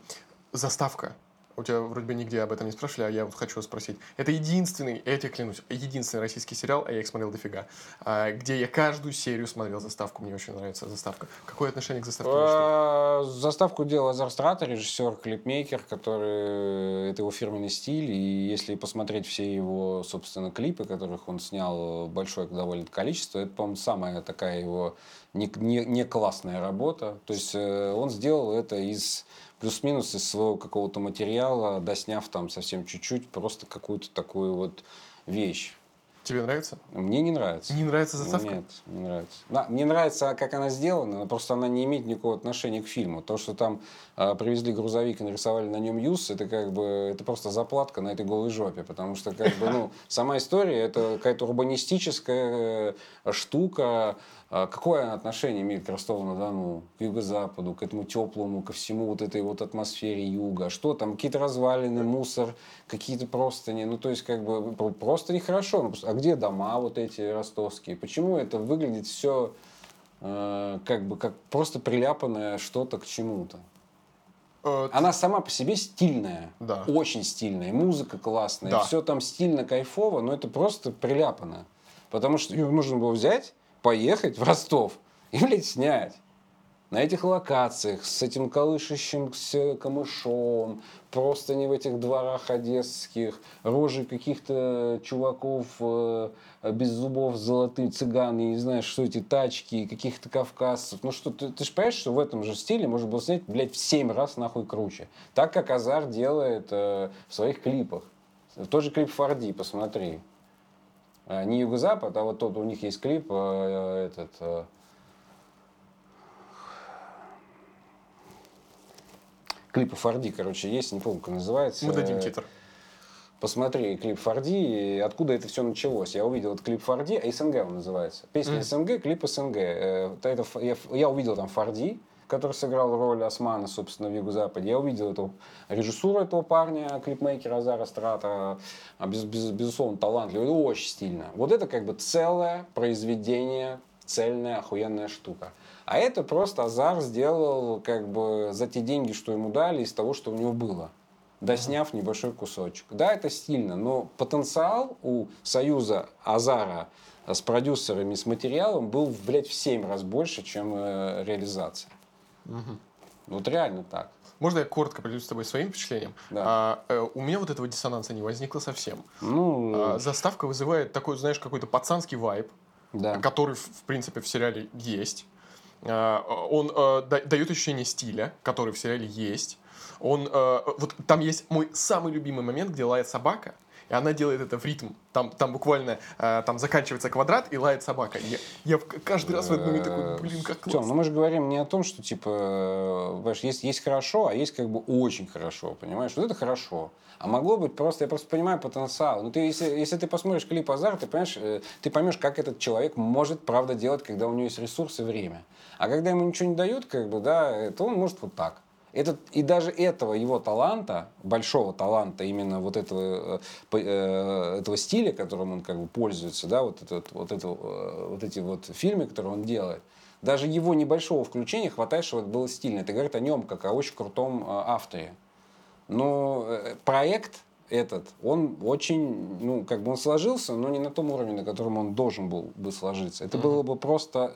Заставка. У тебя вроде бы нигде об этом не спрашивали, а я вот хочу спросить. Это единственный, я тебе клянусь, единственный российский сериал, а я их смотрел дофига, а, где я каждую серию смотрел заставку. Мне очень нравится заставка. Какое отношение к заставке? Э, Заставку делал Азар Страта, режиссер, клипмейкер, который... Это его фирменный стиль. И если посмотреть все его, собственно, клипы, которых он снял большое довольно количество, это, по-моему, самая такая его не, не, не классная работа. То есть э, он сделал это из плюс-минус из своего какого-то материала, досняв там совсем чуть-чуть, просто какую-то такую вот вещь. Тебе нравится? Мне не нравится. Не нравится заставка? Нет, не нравится. Да, мне нравится, как она сделана, но просто она не имеет никакого отношения к фильму. То, что там а, привезли грузовик и нарисовали на нем юз, это как бы это просто заплатка на этой голой жопе, потому что как бы ну сама история это какая-то урбанистическая э, штука. А Какое отношение имеет к Ростову-на-Дону, к юго-западу, к этому теплому, ко всему вот этой вот атмосфере юга? Что там, какие-то развалины, мусор, какие-то простыни, ну то есть как бы про- просто нехорошо. Ну, А где дома вот эти ростовские? Почему это выглядит все как бы как просто приляпанное что-то к чему-то? Э, Она сама по себе стильная, Да. очень стильная, музыка классная, Да. все там стильно, кайфово, но это просто приляпано. Потому что ее нужно было взять, поехать в Ростов и, блядь, снять. На этих локациях, с этим колышащимся камышом, просто не в этих дворах одесских, рожи каких-то чуваков э, без зубов, золотые цыган, я не знаю, что эти тачки, каких-то кавказцев. Ну что, ты, ты же понимаешь, что в этом же стиле можно было снять, блядь, в 7 раз нахуй круче. Так, как Азар делает э, в своих клипах. Тот же клип Форди, посмотри. Э, Не Юго-Запад, а вот тот, у них есть клип, э, этот... э, Клипы Форди, короче, есть, не помню, как называется. Мы дадим титр. Посмотри клип Форди, откуда это все началось. Я увидел этот клип Форди, а СНГ он называется. Песня Мгм. СНГ, клип СНГ. Э, это я, я увидел там Форди, который сыграл роль Османа, собственно, в Юго-Западе. Я увидел эту режиссуру этого парня, клипмейкера Азара Страта. А, без- без- безусловно, талантливый, и очень стильно. Вот это как бы целое произведение, цельная, охуенная штука. А это просто Азар сделал как бы за те деньги, что ему дали, из того, что у него было. досняв небольшой кусочек. Да, это стильно, но потенциал у Союза Азара с продюсерами, с материалом был, блядь, в 7 раз больше, чем э, реализация. Вот реально так. Можно я коротко поделюсь с тобой своим впечатлением? Да. А, э, у меня вот этого диссонанса не возникло совсем. Ну, А, заставка вызывает такой, знаешь, какой-то пацанский вайб, да. который, в принципе, в сериале есть. А, Он да- дает ощущение стиля, который в сериале есть. Он, э, вот там есть мой самый любимый момент, где лает собака, и она делает это в ритм. Там, там буквально э, там заканчивается квадрат и лает собака. Я, я каждый раз в этот момент такой, блин, как классно. ну мы же говорим не о том, что типа, э, понимаешь, есть, есть хорошо, а есть как бы очень хорошо, понимаешь? Вот это хорошо. А могло быть просто, я просто понимаю потенциал. Ну, ты, если, если ты посмотришь клип Азар, ты понимаешь, э, ты поймешь, как этот человек может, правда, делать, когда у него есть ресурсы и время. А когда ему ничего не дают, как бы, да, э, то он может вот так. Этот, и даже этого его таланта, большого таланта, именно вот этого, э, э, этого стиля, которым он как бы пользуется, да, вот, этот, вот, это, э, вот эти вот фильмы, которые он делает, даже его небольшого включения хватает, чтобы это было стильно. Это говорит о нем, как о очень крутом авторе. Но проект этот, он очень, ну, как бы он сложился, но не на том уровне, на котором он должен был бы сложиться. Это было бы просто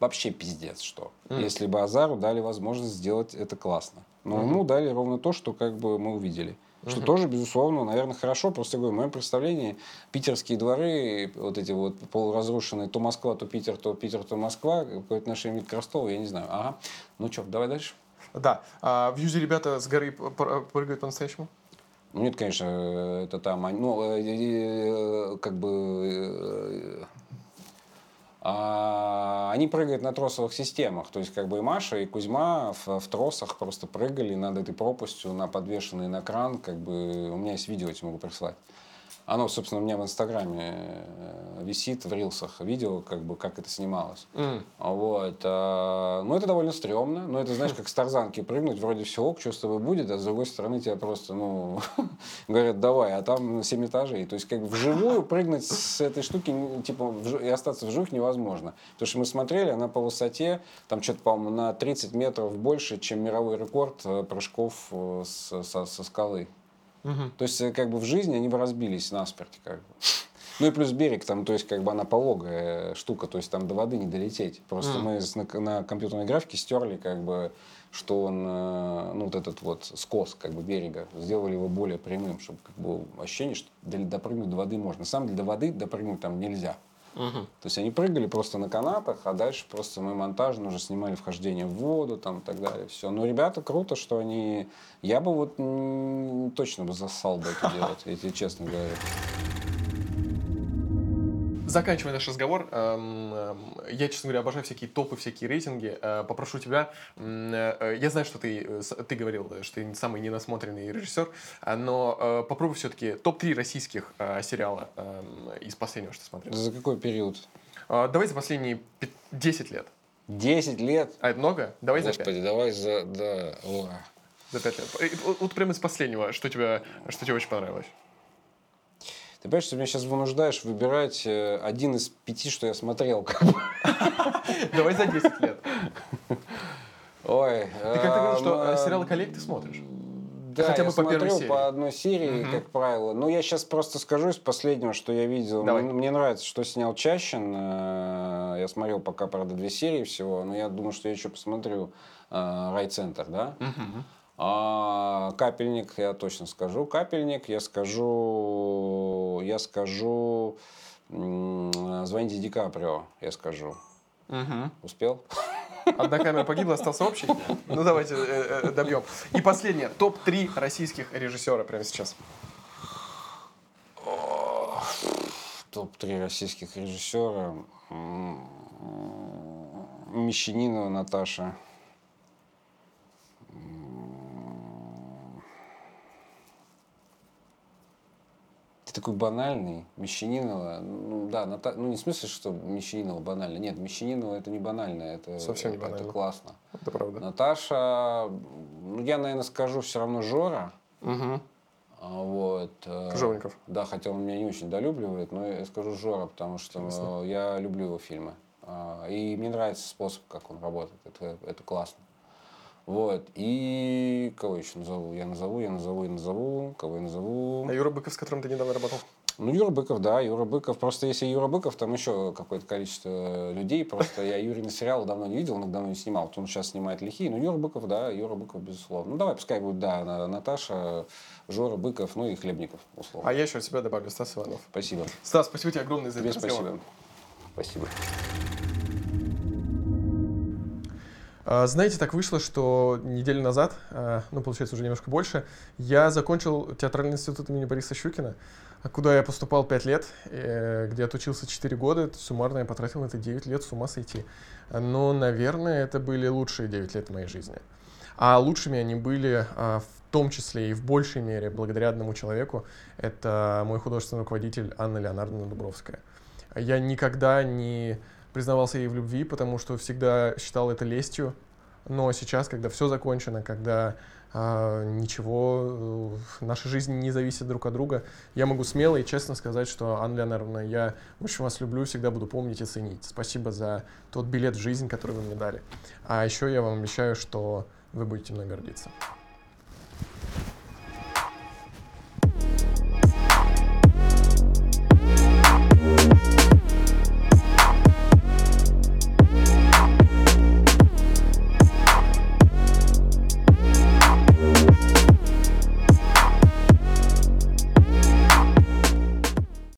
вообще пиздец, что. Если бы Азару дали возможность сделать это классно. Но ему дали ровно то, что как бы мы увидели. Что тоже, безусловно, наверное, хорошо. Просто говорю, в моем представлении питерские дворы, вот эти вот полуразрушенные, то Москва, то Питер, то Питер, то Москва, какое отношение к Ростову, я не знаю. Ага. Ну что, давай дальше. Да. А в Юзе ребята с горы прыгают по-настоящему? Ну, нет, конечно, это там, ну, э, э, э, как бы, а, они прыгают на тросовых системах, то есть, как бы и Маша, и Кузьма в, в тросах просто прыгали над этой пропастью, на подвешенный на кран, как бы, у меня есть видео, эти могу прислать. Оно, собственно, у меня в Инстаграме э, висит в рилсах видео, как бы, как это снималось. Вот. а, Ну, это довольно стрёмно. Но это, знаешь, как с тарзанки прыгнуть, вроде все ок, что с тобой будет, а с другой стороны тебя просто, ну, *laughs* говорят, давай, а там 7 этажей. То есть, как бы вживую прыгнуть с этой штуки, ну, типа, и остаться в живых невозможно. Потому что мы смотрели, она по высоте, там что-то, по-моему, на 30 метров больше, чем мировой рекорд э, прыжков э, с- со, со скалы. То есть, э, как бы в жизни они бы разбились насмерть, как бы. Ну и плюс берег, там, то есть, как бы она пологая штука, то есть там до воды не долететь. Просто мы на, на компьютерной графике стерли, как бы, что он, э, ну, вот этот вот скос, как бы, берега, сделали его более прямым, чтобы, как бы, ощущение, что до- допрыгнуть до воды можно. На самом деле, до воды допрыгнуть там нельзя. То есть они прыгали просто на канатах, а дальше просто мы монтажно уже снимали вхождение в воду там и так далее. Все. Но ребята круто, что они... Я бы вот точно бы засал бы это делать, тебе честно говорю. Заканчивая наш разговор, эм, эм, я, честно говоря, обожаю всякие топы, всякие рейтинги. Э, Попрошу тебя, э, я знаю, что ты, э, ты говорил, что ты самый ненасмотренный режиссер, но попробуй все-таки топ-3 российских сериала эм, из последнего, что смотрел. За какой период? Давай за последние пи- 10 лет. 10 лет? А это много? Давай за Господи, 5. давай за... Да, ура. За 5 лет. Вот, вот прямо из последнего, что, тебя, что тебе очень понравилось? Ты понимаешь, что ты меня сейчас вынуждаешь выбирать э, один из пяти, что я смотрел. Давай за 10 лет. Ой. Ты как-то говорил, что э, э, сериалы коллег ты смотришь. Да, Хотя бы я по смотрел серии. по одной серии, как правило. Но я сейчас просто скажу из последнего, что я видел. Давай. Мне, мне нравится, что снял Чащин. Э, Я смотрел пока, правда, две серии всего, но я думаю, что я еще посмотрю э, Райцентр, да? А капельник, я точно скажу. Капельник, я скажу, я скажу, звоните Ди Каприо, я скажу. Успел? Одна камера погибла, остался общий. Ну давайте э, э, добьем. И последнее. Топ-3 российских режиссера прямо сейчас. Топ-3 российских режиссера. Мещанинова Наташа. Такой банальный. Мещанинова. Ну да, Ната- ну не в смысле, что Мещанинова банально. Нет, Мещанинова это не банально. Это, Совсем не банально. Это классно. Это правда. Наташа, ну я, наверное, скажу все равно Жора. Угу. Вот. э, Крыжовников. Да, хотя он меня не очень долюбливает, но я скажу Жора, потому что э, я люблю его фильмы. А, И мне нравится способ, как он работает. Это, это классно. Вот. И кого еще назову? Я назову, я назову, я назову. Кого я назову? А Юра Быков, с которым ты недавно работал? Ну, Юра Быков, да, Юра Быков. Просто если Юра Быков, там еще какое-то количество людей. Просто я Юрий сериал давно не видел, но давно не снимал. Вот Он сейчас снимает лихие. Ну, Юра Быков, да, Юра Быков, безусловно. Ну, давай, пускай будет, да, На- Наташа, Жора Быков, ну и Хлебников, условно. А я еще от себя добавлю Стас Иванов. Спасибо. Стас, спасибо тебе огромное за Тебе этот разговор. спасибо. А, Знаете, так вышло, что неделю назад, а, ну, получается, уже немножко больше, я закончил театральный институт имени Бориса Щукина, куда я поступал 5 лет, э, где отучился 4 года, суммарно я потратил на это 9 лет, с ума сойти. Но, наверное, это были лучшие 9 лет моей жизни. А лучшими они были а, в том числе и в большей мере благодаря одному человеку. Это мой художественный руководитель Анна Леонардовна Дубровская. Я никогда не признавался ей в любви, потому что всегда считал это лестью. Но сейчас, когда все закончено, когда а, ничего, э, наша жизнь не зависит друг от друга, я могу смело и честно сказать, что, Анна Леонардовна, я очень вас люблю, всегда буду помнить и ценить. Спасибо за тот билет в жизнь, который вы мне дали. А еще я вам обещаю, что вы будете мной гордиться.